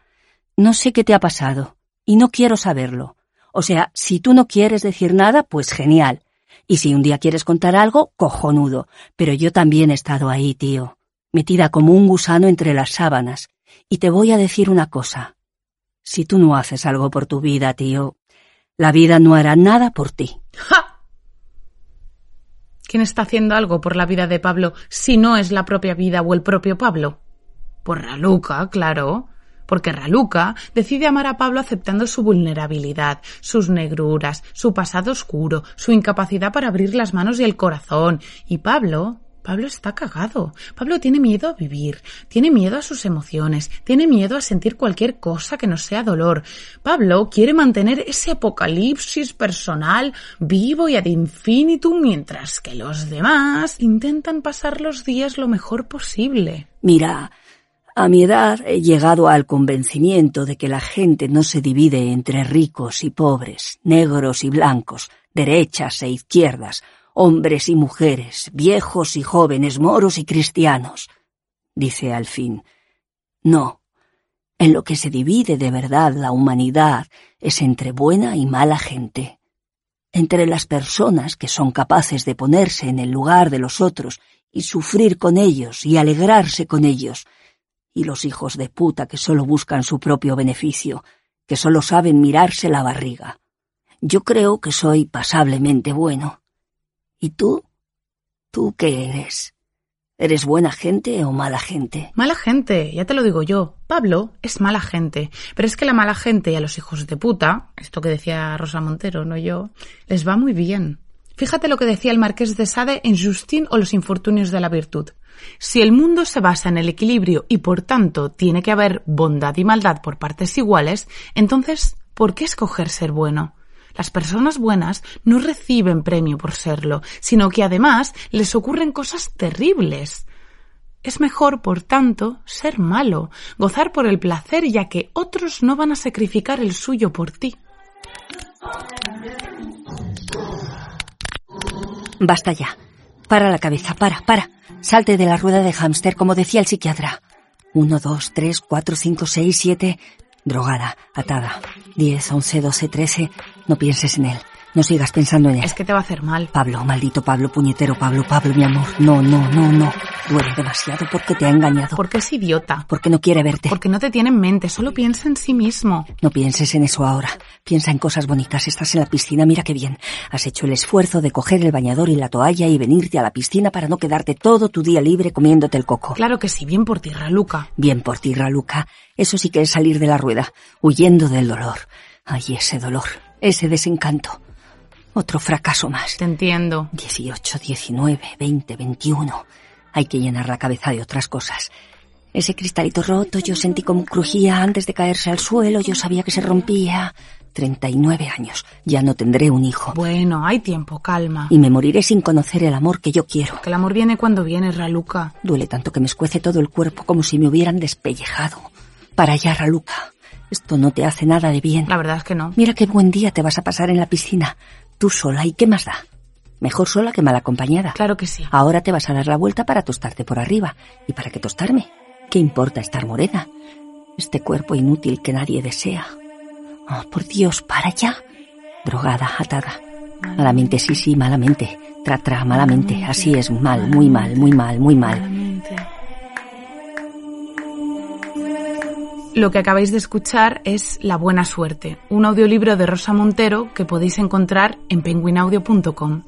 no sé qué te ha pasado, y no quiero saberlo. O sea, si tú no quieres decir nada, pues genial. Y si un día quieres contar algo, cojonudo. Pero yo también he estado ahí, tío, metida como un gusano entre las sábanas. Y te voy a decir una cosa. Si tú no haces algo por tu vida, tío, la vida no hará nada por ti. ¡Ja! ¿Quién está haciendo algo por la vida de Pablo si no es la propia vida o el propio Pablo? Por Raluca, claro. porque Raluca decide amar a Pablo aceptando su vulnerabilidad, sus negruras, su pasado oscuro, su incapacidad para abrir las manos y el corazón. Y Pablo Pablo está cagado. Pablo tiene miedo a vivir, tiene miedo a sus emociones, tiene miedo a sentir cualquier cosa que no sea dolor. Pablo quiere mantener ese apocalipsis personal vivo y ad infinitum, mientras que los demás intentan pasar los días lo mejor posible. Mira, a mi edad he llegado al convencimiento de que la gente no se divide entre ricos y pobres, negros y blancos, derechas e izquierdas, hombres y mujeres, viejos y jóvenes, moros y cristianos. Dice al fin, no, en lo que se divide de verdad la humanidad es entre buena y mala gente, entre las personas que son capaces de ponerse en el lugar de los otros y sufrir con ellos y alegrarse con ellos, y los hijos de puta que solo buscan su propio beneficio, que solo saben mirarse la barriga. Yo creo que soy pasablemente bueno. ¿Y tú? ¿Tú qué eres? ¿Eres buena gente o mala gente? Mala gente, ya te lo digo yo. Pablo es mala gente. Pero es que la mala gente y a los hijos de puta, esto que decía Rosa Montero, no yo, les va muy bien. Fíjate lo que decía el marqués de Sade en Justin o los infortunios de la virtud. Si el mundo se basa en el equilibrio y por tanto tiene que haber bondad y maldad por partes iguales, entonces, ¿por qué escoger ser bueno? Las personas buenas no reciben premio por serlo, sino que además les ocurren cosas terribles. Es mejor, por tanto, ser malo, gozar por el placer ya que otros no van a sacrificar el suyo por ti. Basta ya. Para la cabeza, para, para. Salte de la rueda de hámster, como decía el psiquiatra. Uno, dos, tres, cuatro, cinco, seis, siete. Drogada, atada. Diez, once, doce, trece. No pienses en él. No sigas pensando en él. Es que te va a hacer mal. Pablo, maldito Pablo, puñetero Pablo, Pablo, mi amor. No, no, no, no. Duele demasiado porque te ha engañado. Porque es idiota. Porque no quiere verte. Porque no te tiene en mente, solo piensa en sí mismo. No pienses en eso ahora. Piensa en cosas bonitas. Estás en la piscina, mira qué bien. Has hecho el esfuerzo de coger el bañador y la toalla y venirte a la piscina para no quedarte todo tu día libre comiéndote el coco. Claro que sí, bien por ti, Raluca. Bien por ti, Raluca. Eso sí que es salir de la rueda, huyendo del dolor. Ay, ese dolor, ese desencanto. Otro fracaso más. Te entiendo. 18, 19, 20, 21. Hay que llenar la cabeza de otras cosas. Ese cristalito roto, yo sentí como crujía antes de caerse al suelo, yo sabía que se rompía. 39 años. Ya no tendré un hijo. Bueno, hay tiempo, calma. Y me moriré sin conocer el amor que yo quiero. Que el amor viene cuando viene, Raluca. Duele tanto que me escuece todo el cuerpo como si me hubieran despellejado. Para allá, Raluca. Esto no te hace nada de bien. La verdad es que no. Mira qué buen día te vas a pasar en la piscina. Tú sola, ¿y qué más da? Mejor sola que mal acompañada. Claro que sí. Ahora te vas a dar la vuelta para tostarte por arriba. ¿Y para qué tostarme? ¿Qué importa estar morena? Este cuerpo inútil que nadie desea. Oh, por Dios, para ya. Drogada, atada. Malamente, sí, sí, malamente. Tra, tra, malamente. Así es, mal, muy mal, muy mal, muy mal. Lo que acabáis de escuchar es La Buena Suerte, un audiolibro de Rosa Montero que podéis encontrar en penguinaudio.com.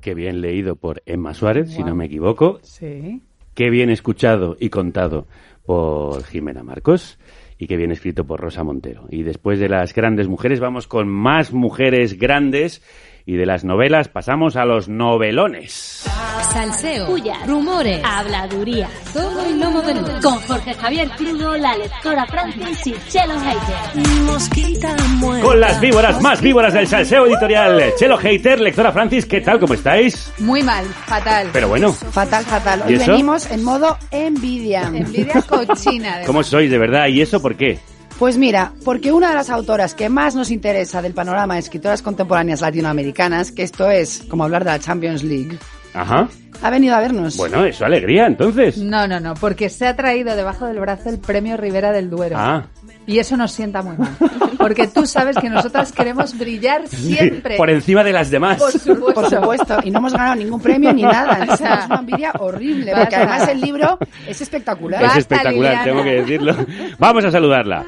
Qué bien leído por Emma Suárez, si no me equivoco. Sí. Qué bien escuchado y contado por Jimena Marcos. Y qué bien escrito por Rosa Montero. Y después de las grandes mujeres, vamos con más mujeres grandes. Y de las novelas pasamos a los novelones. Salseo, puya, rumores, habladuría, todo y no moderno. Con Jorge Javier Crudo, la lectora Francis y Chelo Hater. Con las víboras más víboras del salseo editorial. Chelo Hater, lectora Francis, ¿qué tal? ¿Cómo estáis? Muy mal, fatal. Pero bueno. Fatal, fatal. ¿Y Hoy eso? venimos en modo envidia. Envidia cochina. además. ¿Cómo sois de verdad? ¿Y eso por qué? Pues mira, porque una de las autoras que más nos interesa del panorama de escritoras contemporáneas latinoamericanas, que esto es como hablar de la Champions League, Ajá. ha venido a vernos. Bueno, eso alegría, entonces. No, no, no, porque se ha traído debajo del brazo el premio Rivera del Duero. Ah. Y eso nos sienta muy mal. Porque tú sabes que nosotras queremos brillar siempre. Por encima de las demás. Por supuesto. Por supuesto, y no hemos ganado ningún premio ni nada. O sea, es una envidia horrible, porque además el libro es espectacular. Es espectacular, tengo que decirlo. Vamos a saludarla.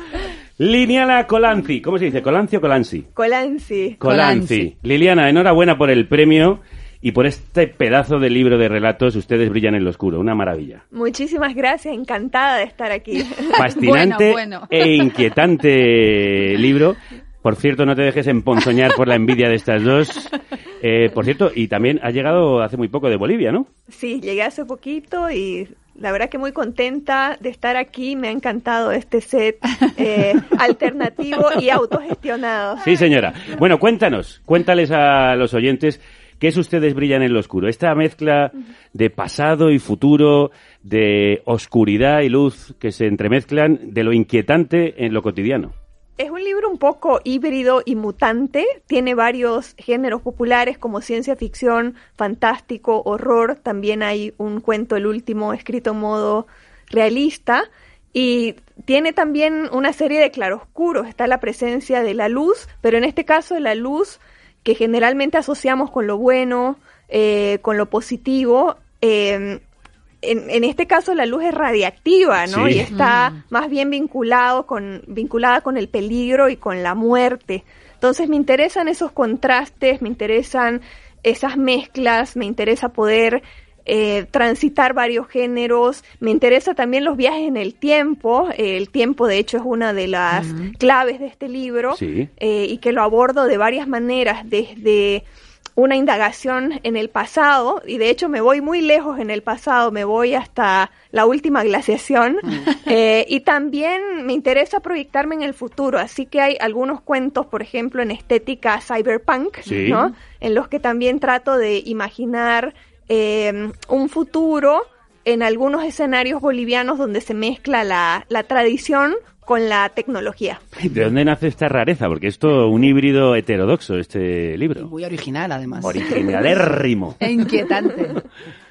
Liliana Colanzi. ¿Cómo se dice? ¿Colanzi o Colanzi? Colanzi. Colanzi. Liliana, enhorabuena por el premio y por este pedazo de libro de relatos Ustedes brillan en lo oscuro. Una maravilla. Muchísimas gracias, encantada de estar aquí. Fascinante Bueno, bueno. e inquietante libro. Por cierto, no te dejes emponzoñar por la envidia de estas dos. Eh, por cierto, y también ha llegado hace muy poco de Bolivia, ¿no? Sí, llegué hace poquito y la verdad que muy contenta de estar aquí. Me ha encantado este set eh, alternativo y autogestionado. Sí, señora. Bueno, cuéntanos, cuéntales a los oyentes qué es Ustedes brillan en lo oscuro. Esta mezcla de pasado y futuro, de oscuridad y luz que se entremezclan, de lo inquietante en lo cotidiano. Es un libro un poco híbrido y mutante. Tiene varios géneros populares como ciencia ficción, fantástico, horror. También hay un cuento, el último, escrito en modo realista. Y tiene también una serie de claroscuros. Está la presencia de la luz, pero en este caso la luz que generalmente asociamos con lo bueno, eh, con lo positivo. eh, en, en este caso la luz es radiactiva, ¿no? Sí. Y está Mm. más bien vinculado con, vinculada con el peligro y con la muerte. Entonces me interesan esos contrastes, me interesan esas mezclas, me interesa poder eh, transitar varios géneros, me interesa también los viajes en el tiempo, eh, el tiempo de hecho es una de las claves de este libro Sí. eh, y que lo abordo de varias maneras, desde una indagación en el pasado, y de hecho me voy muy lejos en el pasado, me voy hasta la última glaciación, eh, y también me interesa proyectarme en el futuro, así que hay algunos cuentos, por ejemplo, en estética cyberpunk, Sí. ¿no? en los que también trato de imaginar eh, un futuro en algunos escenarios bolivianos donde se mezcla la, la tradición con la tecnología. ¿De dónde nace esta rareza? Porque es todo un híbrido heterodoxo, este libro. Muy original, además. Originalérrimo. E inquietante.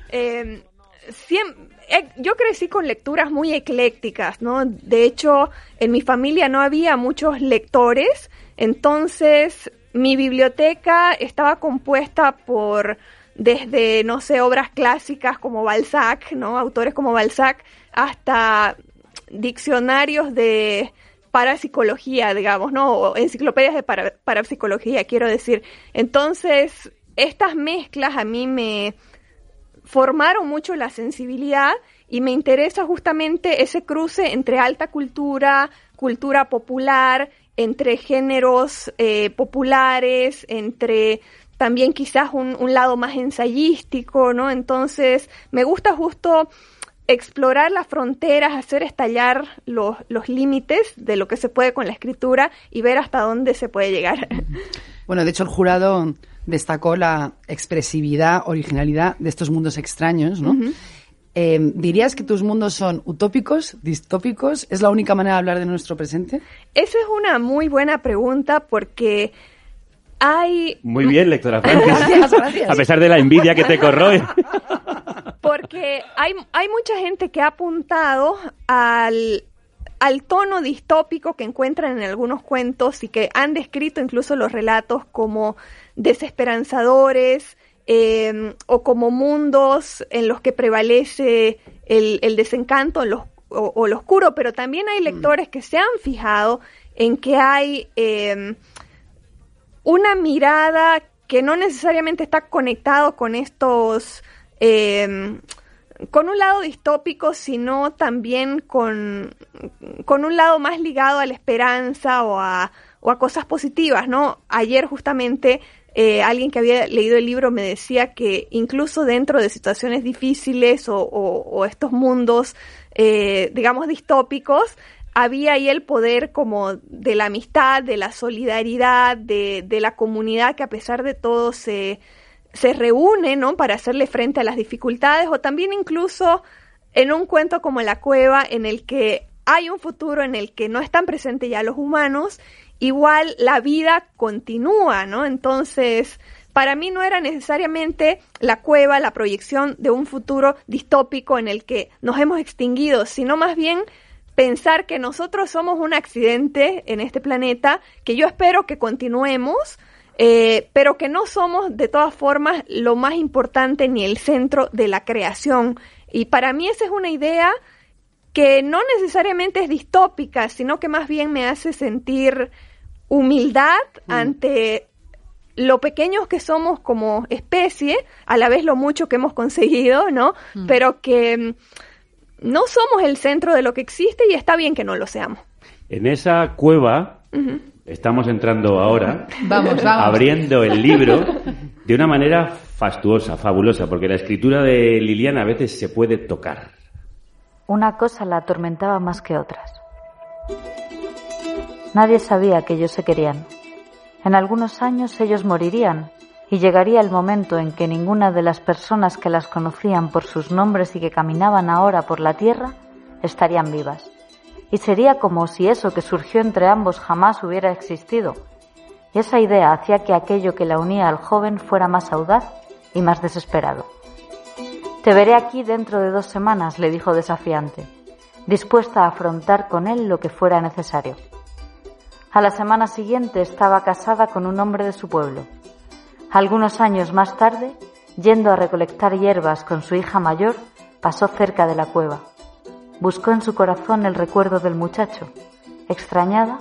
Eh, siem- eh, yo crecí con lecturas muy eclécticas, ¿no? De hecho, en mi familia no había muchos lectores, entonces mi biblioteca estaba compuesta por desde, no sé, obras clásicas como Balzac, ¿no? Autores como Balzac, hasta diccionarios de parapsicología, digamos, ¿no? O enciclopedias de para- parapsicología, quiero decir. Entonces, estas mezclas a mí me formaron mucho la sensibilidad y me interesa justamente ese cruce entre alta cultura, cultura popular, entre géneros eh, populares, entre también quizás un, un lado más ensayístico, ¿no? Entonces, me gusta justo explorar las fronteras, hacer estallar los, los límites de lo que se puede con la escritura y ver hasta dónde se puede llegar. Bueno, de hecho, el jurado destacó la expresividad, originalidad de estos mundos extraños, ¿no? Eh, ¿Dirías que tus mundos son utópicos, distópicos? ¿Es la única manera de hablar de nuestro presente? Esa es una muy buena pregunta porque hay... Muy bien, lectora Francis. Gracias, gracias. A pesar de la envidia que te corroe. Porque hay, hay mucha gente que ha apuntado al, al tono distópico que encuentran en algunos cuentos y que han descrito incluso los relatos como desesperanzadores eh, o como mundos en los que prevalece el, el desencanto los- o, o lo oscuro, pero también hay lectores que se han fijado en que hay... eh, una mirada que no necesariamente está conectado con estos, eh, con un lado distópico, sino también con, con un lado más ligado a la esperanza o a, o a cosas positivas, ¿no? Ayer justamente eh, alguien que había leído el libro me decía que incluso dentro de situaciones difíciles o, o- o estos mundos, eh, digamos, distópicos, había ahí el poder como de la amistad, de la solidaridad, de, de la comunidad que a pesar de todo se, se reúne, ¿no? Para hacerle frente a las dificultades o también incluso en un cuento como La Cueva en el que hay un futuro en el que no están presentes ya los humanos, igual la vida continúa, ¿no? Entonces, para mí no era necesariamente la cueva, la proyección de un futuro distópico en el que nos hemos extinguido, sino más bien pensar que nosotros somos un accidente en este planeta, que yo espero que continuemos, eh, pero que no somos de todas formas lo más importante ni el centro de la creación. Y para mí esa es una idea que no necesariamente es distópica, sino que más bien me hace sentir humildad ante lo pequeños que somos como especie, a la vez lo mucho que hemos conseguido, ¿no? Mm. Pero que mm, no somos el centro de lo que existe y está bien que no lo seamos. En esa cueva estamos entrando ahora, Vamos, vamos. abriendo el libro de una manera fastuosa, fabulosa, porque la escritura de Liliana a veces se puede tocar. Una cosa la atormentaba más que otras. Nadie sabía que ellos se querían. En algunos años ellos morirían y llegaría el momento en que ninguna de las personas que las conocían por sus nombres y que caminaban ahora por la tierra estarían vivas. Y sería como si eso que surgió entre ambos jamás hubiera existido. Y esa idea hacía que aquello que la unía al joven fuera más audaz y más desesperado. Te veré aquí dentro de dos semanas, le dijo desafiante, dispuesta a afrontar con él lo que fuera necesario. A la semana siguiente estaba casada con un hombre de su pueblo. Algunos años más tarde, yendo a recolectar hierbas con su hija mayor, pasó cerca de la cueva. Buscó en su corazón el recuerdo del muchacho. Extrañada,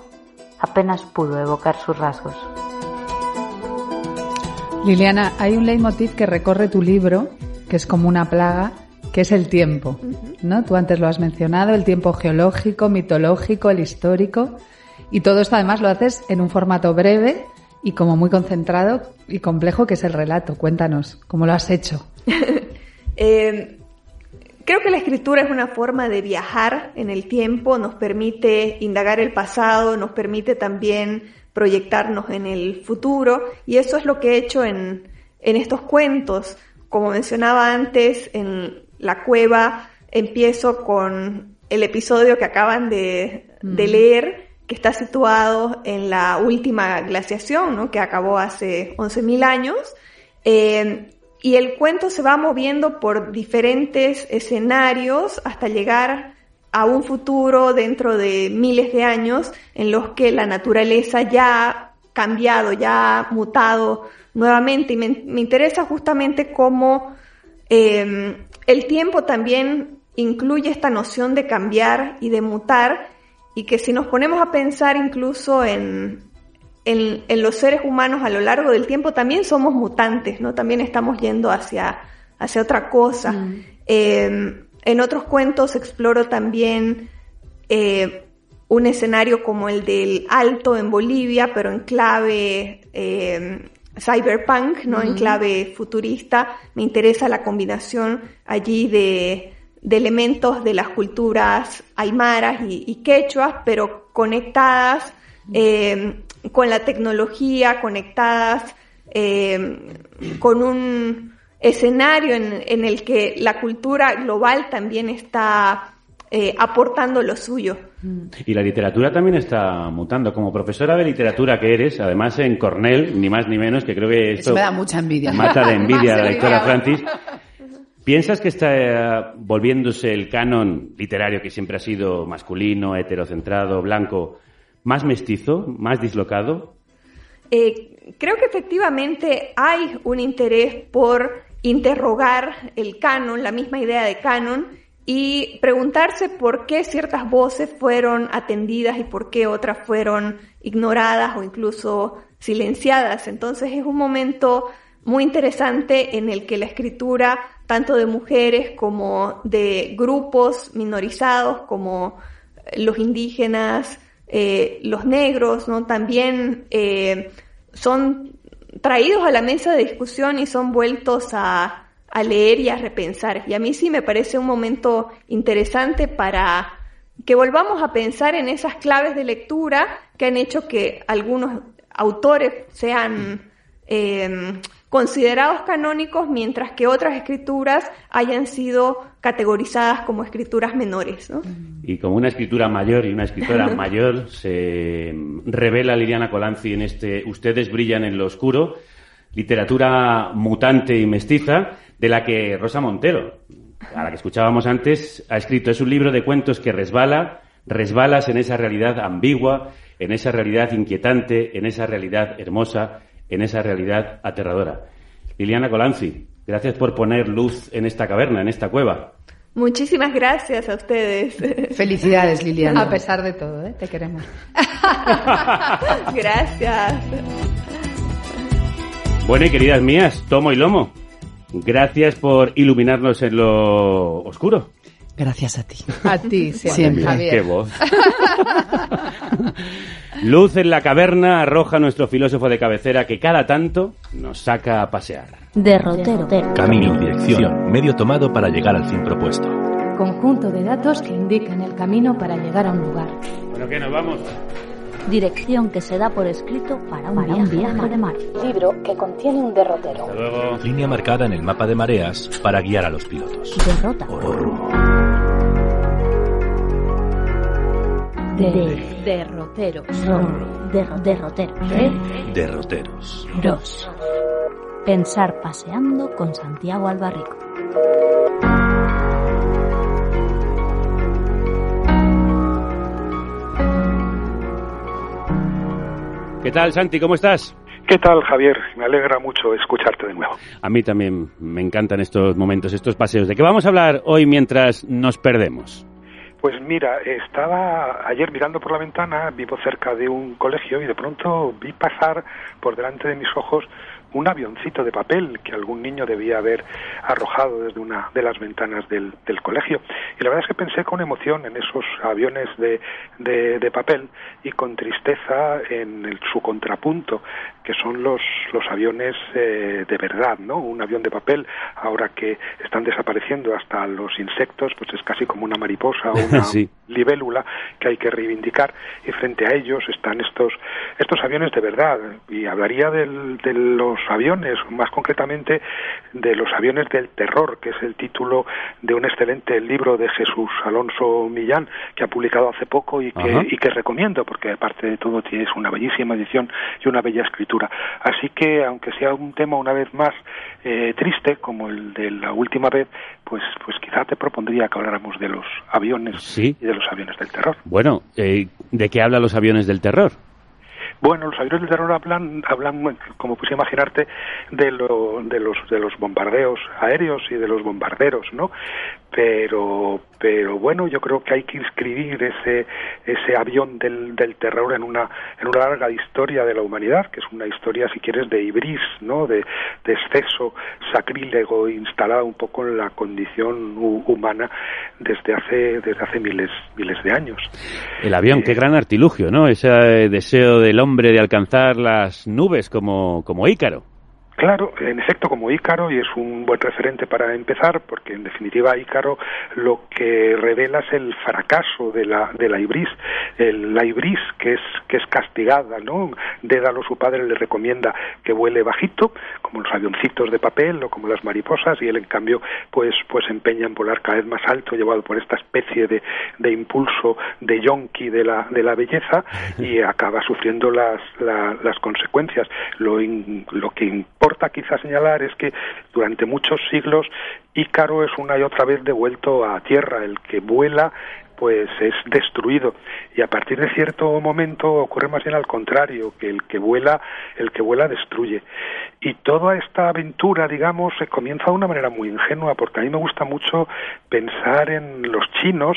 apenas pudo evocar sus rasgos. Liliana, hay un leitmotiv que recorre tu libro, que es como una plaga, que es el tiempo. ¿no? Tú antes lo has mencionado, el tiempo geológico, mitológico, el histórico. Y todo esto además lo haces en un formato breve y como muy concentrado y complejo, que es el relato. Cuéntanos, ¿cómo lo has hecho? Eh, creo que la escritura es una forma de viajar en el tiempo, nos permite indagar el pasado, nos permite también proyectarnos en el futuro y eso es lo que he hecho en, en estos cuentos. Como mencionaba antes, en la cueva empiezo con el episodio que acaban de, de Mm. leer, que está situado en la última glaciación, ¿no? que acabó hace 11.000 años. Eh, y el cuento se va moviendo por diferentes escenarios hasta llegar a un futuro dentro de miles de años en los que la naturaleza ya ha cambiado, ya ha mutado nuevamente. Y me, me interesa justamente cómo eh, el tiempo también incluye esta noción de cambiar y de mutar y que si nos ponemos a pensar incluso en, en, en los seres humanos a lo largo del tiempo también somos mutantes, ¿no? También estamos yendo hacia, hacia otra cosa. Eh, en otros cuentos exploro también eh, un escenario como el del Alto en Bolivia, pero en clave eh, cyberpunk, ¿no? En Ujú. clave futurista. Me interesa la combinación allí de, de elementos de las culturas aymaras y, y quechuas, pero conectadas eh, con la tecnología, conectadas eh, con un escenario en, en el que la cultura global también está eh, aportando lo suyo. Y la literatura también está mutando. Como profesora de literatura que eres, además en Cornell, ni más ni menos, que creo que esto Eso me da mucha envidia. mata de envidia a la lectora. Francis. ¿Piensas que está eh, volviéndose el canon literario que siempre ha sido masculino, heterocentrado, blanco, más mestizo, más dislocado? Eh, creo que efectivamente hay un interés por interrogar el canon, la misma idea de canon, y preguntarse por qué ciertas voces fueron atendidas y por qué otras fueron ignoradas o incluso silenciadas. Entonces es un momento muy interesante en el que la escritura, tanto de mujeres como de grupos minorizados, como eh, los indígenas, eh, los negros, ¿no? También eh, son traídos a la mesa de discusión y son vueltos a, a leer y a repensar. Y a mí sí me parece un momento interesante para que volvamos a pensar en esas claves de lectura que han hecho que algunos autores sean eh, considerados canónicos, mientras que otras escrituras hayan sido categorizadas como escrituras menores. ¿no? Y como una escritura mayor y una escritora mayor se revela Liliana Colanzi en este Ustedes brillan en lo oscuro, literatura mutante y mestiza, de la que Rosa Montero, a la que escuchábamos antes, ha escrito. Es un libro de cuentos que resbala, resbalas en esa realidad ambigua, en esa realidad inquietante, en esa realidad hermosa, en esa realidad aterradora. Liliana Colanzi, gracias por poner luz en esta caverna, en esta cueva. Muchísimas gracias a ustedes. Felicidades, Liliana. A pesar de todo, ¿eh? te queremos. gracias. Bueno, y queridas mías, tomo y lomo. Gracias por iluminarnos en lo oscuro. Gracias a ti. A ti, siempre, Siempre. Javier. Qué voz. Luz en la caverna arroja nuestro filósofo de cabecera que cada tanto nos saca a pasear. Derrotero. Camino, dirección, medio tomado para llegar al fin propuesto. Conjunto de datos que indican el camino para llegar a un lugar. Bueno, ¿qué nos vamos? Dirección que se da por escrito para un, viaje, de mar. Libro que contiene un derrotero. Luego. Línea marcada en el mapa de mareas para guiar a los pilotos. Derrota. De derroteros. Der- derrotero. De- Derroteros. Dos. Pensar paseando con Santiago Albarrico. ¿Qué tal, Santi? ¿Cómo estás? ¿Qué tal, Javier? Me alegra mucho escucharte de nuevo. A mí también me encantan estos momentos, estos paseos. ¿De qué vamos a hablar hoy mientras nos perdemos? Pues mira, estaba ayer mirando por la ventana, vivo cerca de un colegio y de pronto vi pasar por delante de mis ojos un avioncito de papel que algún niño debía haber arrojado desde una de las ventanas del, del colegio. Y la verdad es que pensé con emoción en esos aviones de, de, papel y con tristeza en su contrapunto, que son los, los aviones eh, de verdad, ¿no? Un avión de papel, ahora que están desapareciendo hasta los insectos, pues es casi como una mariposa o una Sí. libélula que hay que reivindicar y frente a ellos están estos estos aviones de verdad y hablaría del- de los aviones más concretamente de los aviones del terror que es el título de un excelente libro de Jesús Alonso Millán que ha publicado hace poco y que, Ajá. y que recomiendo porque aparte de todo tienes una bellísima edición y una bella escritura así que aunque sea un tema una vez más eh, triste como el de la última vez pues pues quizá te propondría que habláramos de los aviones Sí. y de los aviones del terror. Bueno, eh, ¿de qué hablan los aviones del terror? Bueno, los aviones del terror hablan, hablan como puedes imaginarte, de, lo, de, los, de los bombardeos aéreos y de los bombarderos, ¿no? Pero, pero bueno, yo creo que hay que inscribir ese, ese avión del, del terror en una, en una larga historia de la humanidad, que es una historia, si quieres, de ibris, ¿no? De, de exceso sacrílego instalada un poco en la condición hu- humana desde hace, desde hace miles, miles de años. El avión, qué gran artilugio, ¿no? Ese eh, deseo del hombre de alcanzar las nubes como, como Ícaro. Claro, en efecto, como Ícaro, y es un buen referente para empezar, porque en definitiva Ícaro lo que revela es el fracaso de la, de la ibris, el- la ibris que es, que es castigada, ¿no? Dédalo su padre le recomienda que vuele bajito, como los avioncitos de papel o como las mariposas, y él en cambio pues, pues empeña en volar cada vez más alto, llevado por esta especie de, de impulso de yonki de la, de la belleza, y acaba sufriendo las, la- las consecuencias. Lo, in- lo que importa quizá señalar es que durante muchos siglos Ícaro es una y otra vez devuelto a tierra, el que vuela pues es destruido. Y a partir de cierto momento ocurre más bien al contrario que el que vuela el que vuela destruye. Y toda esta aventura digamos se comienza de una manera muy ingenua porque a mí me gusta mucho pensar en los chinos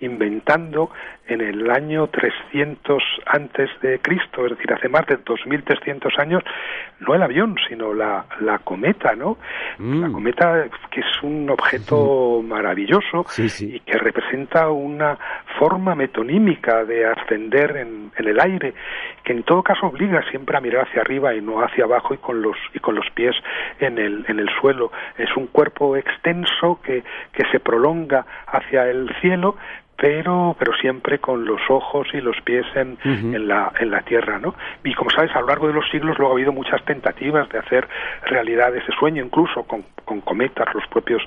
inventando en el año 300 antes de Cristo es decir hace más de 2300 años no el avión sino la, la cometa no la cometa que es un objeto maravilloso y que representa una forma metonímica de ascender en, el aire que en todo caso obliga siempre a mirar hacia arriba y no hacia abajo y con los y con los pies en el en el suelo. Es un cuerpo extenso que que se prolonga hacia el cielo pero pero siempre con los ojos y los pies en, en la en la tierra no y como sabes a lo largo de los siglos luego ha habido muchas tentativas de hacer realidad ese sueño incluso con, con cometas los propios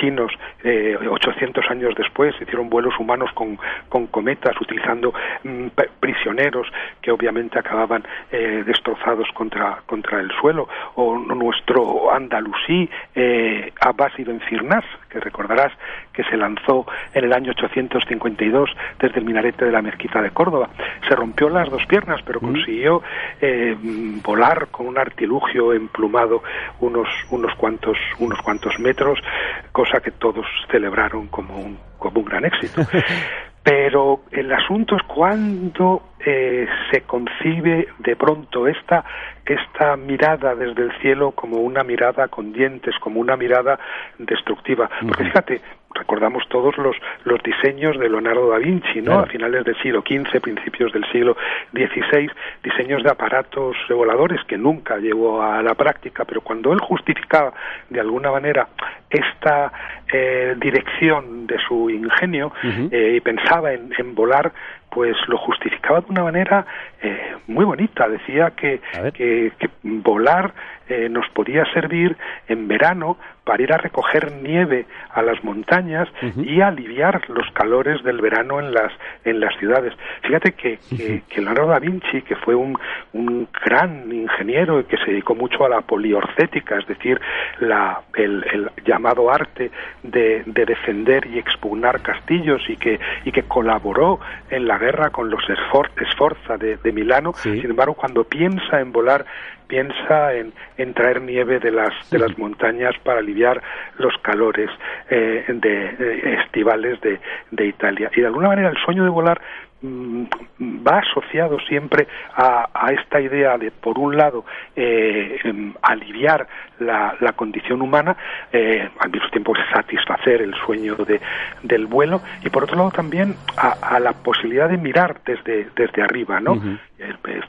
chinos eh, 800 años después hicieron vuelos humanos con, con cometas utilizando mm, prisioneros que obviamente acababan eh, destrozados contra contra el suelo. O nuestro andalusí eh, Abbas ibn Firnas que recordarás que se lanzó en el año 852 desde el minarete de la mezquita de Córdoba. Se rompió las dos piernas, pero consiguió eh, mm, volar con un artilugio emplumado unos, unos, cuantos, unos cuantos metros, cosa que todos celebraron como un, como un gran éxito. Pero el asunto es cuando eh, se concibe de pronto esta, esta mirada desde el cielo como una mirada con dientes, como una mirada destructiva. Porque fíjate, recordamos todos los, los diseños de Leonardo da Vinci, ¿no? A finales del siglo XV, principios del siglo XVI, diseños de aparatos voladores que nunca llegó a la práctica, pero cuando él justificaba de alguna manera esta eh, dirección de su ingenio eh, y pensaba en, en volar, pues lo justificaba de una manera eh, muy bonita. Decía que, que, que volar eh, nos podía servir en verano para ir a recoger nieve a las montañas y aliviar los calores del verano en las en las ciudades. Fíjate que, que, que Leonardo da Vinci, que fue un, un gran ingeniero y que se dedicó mucho a la poliorcética, es decir, la, el, el llamado arte de, de defender y expugnar castillos y que, y que colaboró en la guerra con los esfor Sforza de, de Milano, sin embargo, cuando piensa en volar piensa en, en traer nieve de las de las montañas para aliviar los calores eh, estivales de, Italia y de alguna manera el sueño de volar mm, va asociado siempre a, esta idea de, por un lado, eh, aliviar la, la, condición humana, eh, al mismo tiempo satisfacer el sueño de, del vuelo, y por otro lado también a, a la posibilidad de mirar desde, desde arriba, ¿no?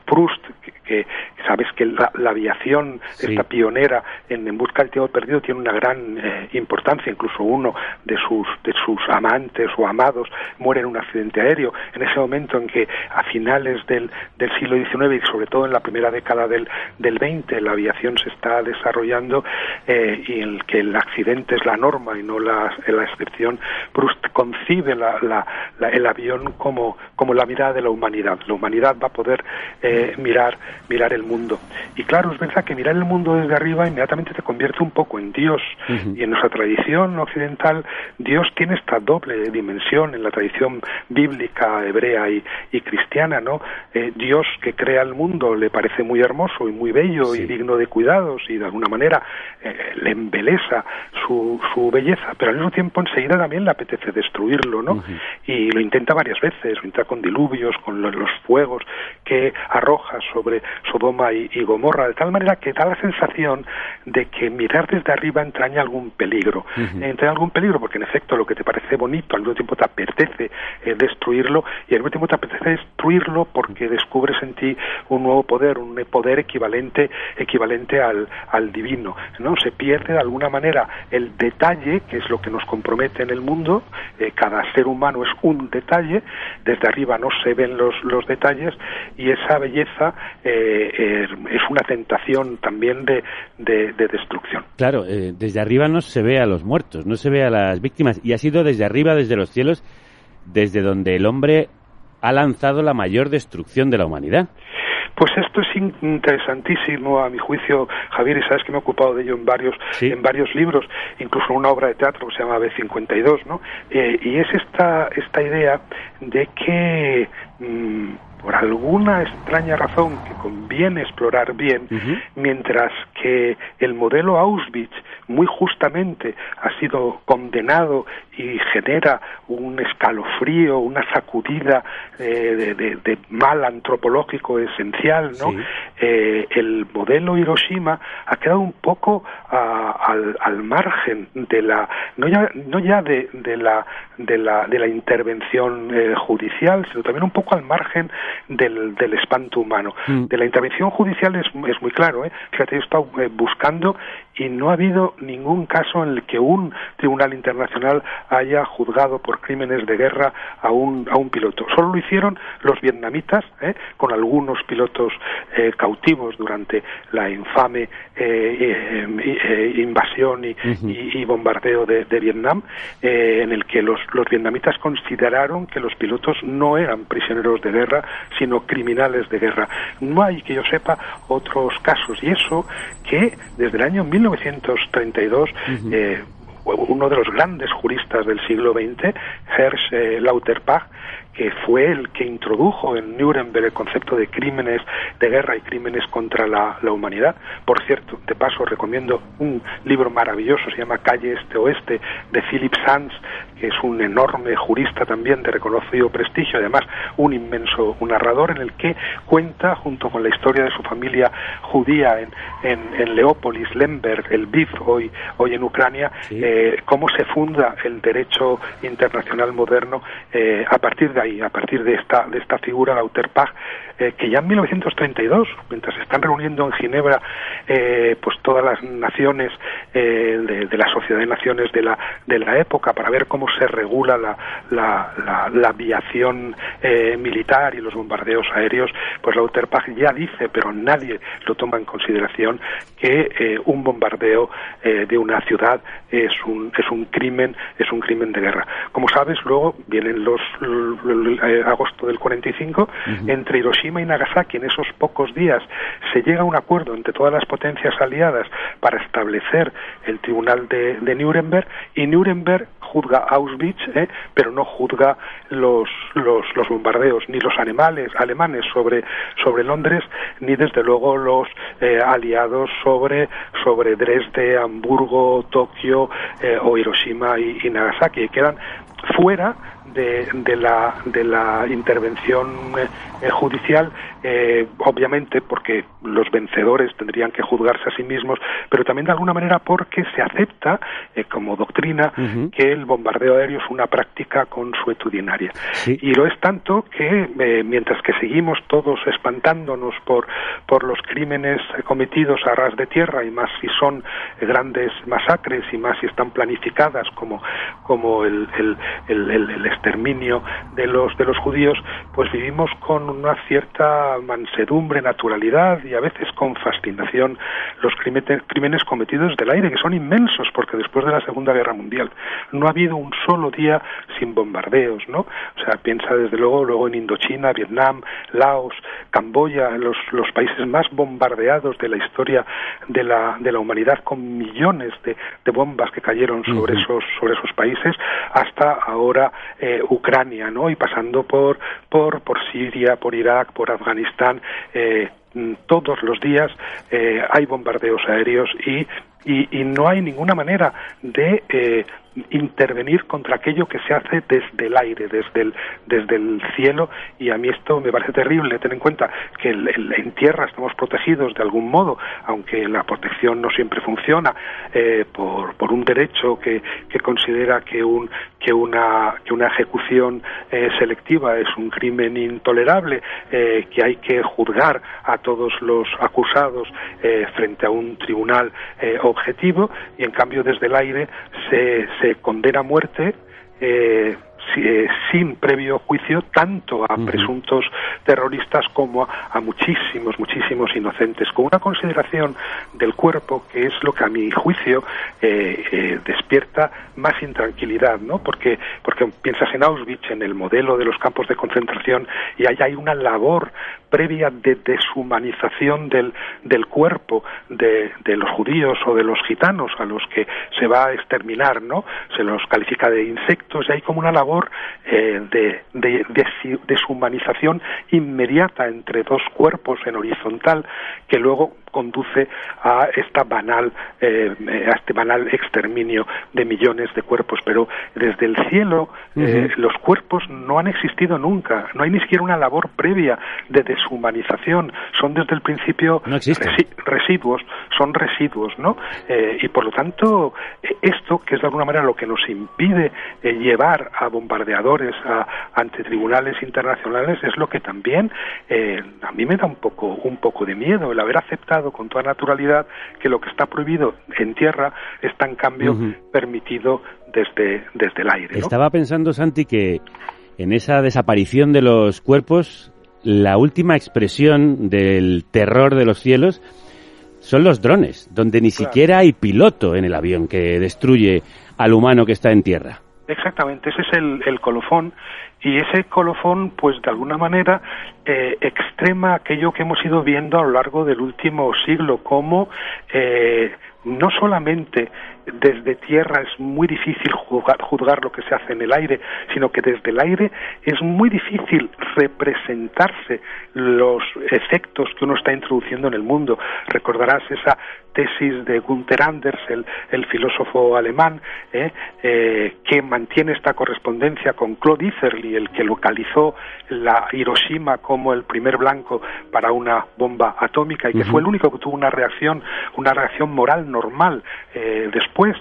Proust, que, que, sabes que la, la aviación, sí. esta pionera en, en, busca del tiempo perdido, tiene una gran eh, importancia. Incluso uno de sus, de sus amantes o amados muere en un accidente aéreo. En ese momento en que a finales del, del siglo XIX y sobre todo en la primera década del, del XX la aviación se está desarrollando eh, y en el que el accidente es la norma y no la, la excepción, Proust concibe la, la, el avión como, como la mirada de la humanidad. La humanidad va a poder eh, mirar, mirar el mundo. Y claro, es verdad que mirar el mundo desde arriba inmediatamente te convierte un poco en Dios. Uh -huh. Y en nuestra tradición occidental, Dios tiene esta doble dimensión en la tradición bíblica, hebrea y, y cristiana, ¿no? Eh, Dios que crea el mundo le parece muy hermoso y muy bello sí. y digno de cuidados y de alguna manera eh, le embeleza su, su belleza, pero al mismo tiempo enseguida también le apetece destruirlo, ¿no? Uh -huh. Y lo intenta varias veces, lo intenta con diluvios, con los, los fuegos que arroja sobre Sodoma y, y, Gomorra, de tal manera que da la sensación de que mirar desde arriba entraña algún peligro. Uh -huh. Entraña algún peligro porque en efecto lo que te parece bonito al mismo tiempo te apetece eh, destruirlo y al mismo tiempo te apetece destruirlo porque descubres en ti un nuevo poder, un poder equivalente equivalente al, al divino. ¿no? Se pierde de alguna manera el detalle, que es lo que nos compromete en el mundo, eh, cada ser humano es un detalle, desde arriba no se ven los, los detalles y esa belleza eh, es una tentación también de, de, de destrucción. Claro, eh, desde arriba no se ve a los muertos, no se ve a las víctimas y ha sido desde arriba, desde los cielos, desde donde el hombre ha lanzado la mayor destrucción de la humanidad. Pues esto es interesantísimo a mi juicio, Javier, y sabes que me he ocupado de ello en varios, ¿Sí? en varios libros, incluso una obra de teatro que se llama B52, ¿no? Eh, y es esta, esta idea de que mmm, por alguna extraña razón que conviene explorar bien, uh -huh. mientras que el modelo Auschwitz muy justamente ha sido condenado y genera un escalofrío, una sacudida eh, de, de, de, mal antropológico esencial, ¿no? Sí. Eh, el modelo Hiroshima ha quedado un poco a, al, al, margen de la, no ya, no ya de, de la, de la, de la intervención eh, judicial, sino también un poco al margen del, del espanto humano. Mm. De la intervención judicial es, es muy claro, ¿eh? Fíjate, yo he estado eh, buscando y no ha habido ningún caso en el que un tribunal internacional haya juzgado por crímenes de guerra a un, a un piloto. Solo lo hicieron los vietnamitas, ¿eh? con algunos pilotos eh, cautivos durante la infame eh, eh invasión y, uh -huh. y, y, bombardeo de, de Vietnam, en el que los, los vietnamitas consideraron que los pilotos no eran prisioneros de guerra, sino criminales de guerra. No hay, que yo sepa, otros casos. Y eso que desde el año 1932 uh -huh. eh, uno de los grandes juristas del siglo XX, Hersch eh, Lauterbach, que fue el que introdujo en Nuremberg el concepto de crímenes de guerra y crímenes contra la, la humanidad. Por cierto, de paso recomiendo un libro maravilloso, se llama Calle Este Oeste, de Philip Sands, que es un enorme jurista también de reconocido prestigio, además un inmenso narrador en el que cuenta, junto con la historia de su familia judía en, en, en Leópolis, Lemberg, el Biv, hoy, hoy en Ucrania, eh, cómo se funda el derecho internacional moderno eh, a partir de ahí, a partir de esta, de esta figura, Lauterpach, eh, que ya en 1932, mientras se están reuniendo en Ginebra eh, pues todas las naciones eh, de, de, la sociedad de naciones de la, de la época para ver cómo se regula la, la, la, la aviación eh, militar y los bombardeos aéreos, pues Lauterpach ya dice, pero nadie lo toma en consideración, que eh, un bombardeo eh, de una ciudad es un, es un crimen, es un crimen de guerra. Como sabes, luego vienen los, los, los agosto del 45 uh -huh. entre Hiroshima y Nagasaki. En esos pocos días se llega a un acuerdo entre todas las potencias aliadas para establecer el tribunal de, de Nuremberg y Nuremberg juzga Auschwitz, ¿eh? pero no juzga los, los, los bombardeos, ni los alemanes, alemanes sobre, sobre Londres, ni desde luego los eh, aliados sobre, sobre Dresde, Hamburgo, Tokio eh, o Hiroshima y, y Nagasaki. Quedan fuera de, de, la, de la intervención eh, judicial, eh, obviamente porque los vencedores tendrían que juzgarse a sí mismos, pero también de alguna manera porque se acepta eh, como doctrina uh -huh. que el bombardeo aéreo es una práctica consuetudinaria. Sí. Y lo es tanto que eh, mientras que seguimos todos espantándonos por, por los crímenes cometidos a ras de tierra y más si son grandes masacres y más si están planificadas como, como el, el, el, el exterminio de los, de los judíos, pues vivimos con una cierta mansedumbre, naturalidad y a veces con fascinación los crímenes, crímenes cometidos del aire, que son inmensos, porque después de la Segunda Guerra Mundial no ha habido un solo día sin bombardeos, ¿no? O sea, piensa desde luego luego en Indochina, Vietnam, Laos, Camboya, los, los países más bombardeados de la historia de la, de la humanidad, con millones de, de bombas que cayeron sobre, uh -huh. esos, sobre esos países, hasta ahora eh, Ucrania, ¿no? Y pasando por, por, por Siria, por Irak, por Afganistán, eh, todos los días eh, hay bombardeos aéreos y, y, y, no hay ninguna manera de eh, intervenir contra aquello que se hace desde el aire, desde el, desde el cielo, y a mí esto me parece terrible. Ten en cuenta que en tierra estamos protegidos de algún modo, aunque la protección no siempre funciona, eh, por, un derecho que, que considera que, un, que, una, que una ejecución eh, selectiva es un crimen intolerable, eh, que hay que juzgar a todos los acusados frente a un tribunal objetivo, y en cambio desde el aire se condena a muerte eh, eh, sin previo juicio tanto a uh -huh. presuntos terroristas como a, a, muchísimos, muchísimos inocentes, con una consideración del cuerpo que es lo que a mi juicio eh, eh, despierta más intranquilidad, ¿no? Porque, porque piensas en Auschwitz, en el modelo de los campos de concentración, y ahí hay una labor previa de deshumanización del, del cuerpo de, de los judíos o de los gitanos a los que se va a exterminar, ¿no? Se los califica de insectos y hay como una labor eh, de, de, de, deshumanización inmediata entre dos cuerpos en horizontal que luego conduce a esta banal eh, a este banal exterminio de millones de cuerpos. Pero desde el cielo uh -huh. eh, los cuerpos no han existido nunca. No hay ni siquiera una labor previa de deshumanización. Son desde el principio no resi residuos son residuos no eh, y por lo tanto esto que es de alguna manera lo que nos impide eh, llevar a bombardeadores a, ante tribunales internacionales es lo que también a mí me da un poco un poco de miedo el haber aceptado con toda naturalidad que lo que está prohibido en tierra está en cambio uh -huh. permitido desde, desde el aire. ¿no? Estaba pensando, Santi, que en esa desaparición de los cuerpos, la última expresión del terror de los cielos son los drones, donde ni claro. siquiera hay piloto en el avión que destruye al humano que está en tierra. Exactamente, ese es el, el colofón. Y ese colofón, pues de alguna manera, eh, extrema aquello que hemos ido viendo a lo largo del último siglo, como eh, no solamente desde tierra es muy difícil juzgar, juzgar, lo que se hace en el aire, sino que desde el aire es muy difícil representarse los efectos que uno está introduciendo en el mundo. Recordarás esa tesis de Gunther Anders, el, el filósofo alemán, ¿eh? Eh, que mantiene esta correspondencia con Claude Isserly, el que localizó la Hiroshima como el primer blanco para una bomba atómica y que fue el único que tuvo una reacción, una reacción moral normal eh, después después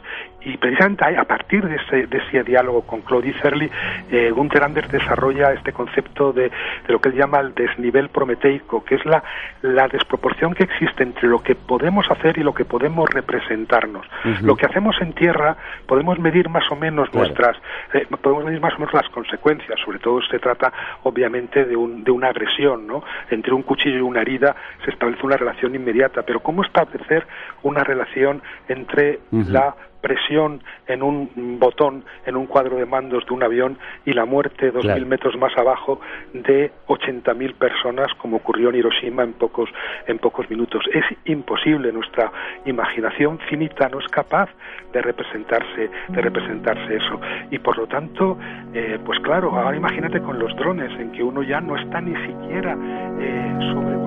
y precisamente a partir de ese, de ese diálogo con Claude Isserly, eh, Gunther Anders desarrolla este concepto de, de, lo que él llama el desnivel prometeico, que es la, la desproporción que existe entre lo que podemos hacer y lo que podemos representarnos. Uh -huh. Lo que hacemos en tierra podemos medir más o menos claro. nuestras, eh, podemos medir más o menos las consecuencias, sobre todo se trata obviamente de, un, de una agresión, ¿no? Entre un cuchillo y una herida se establece una relación inmediata, pero ¿cómo establecer una relación entre uh -huh. la presión en un botón, en un cuadro de mandos de un avión y la muerte dos claro. mil metros más abajo de 80.000 personas, como ocurrió en Hiroshima en pocos, en pocos minutos. Es imposible, nuestra imaginación finita no es capaz de representarse, de representarse eso. Y por lo tanto, eh, pues claro, ahora imagínate con los drones, en que uno ya no está ni siquiera eh, sobre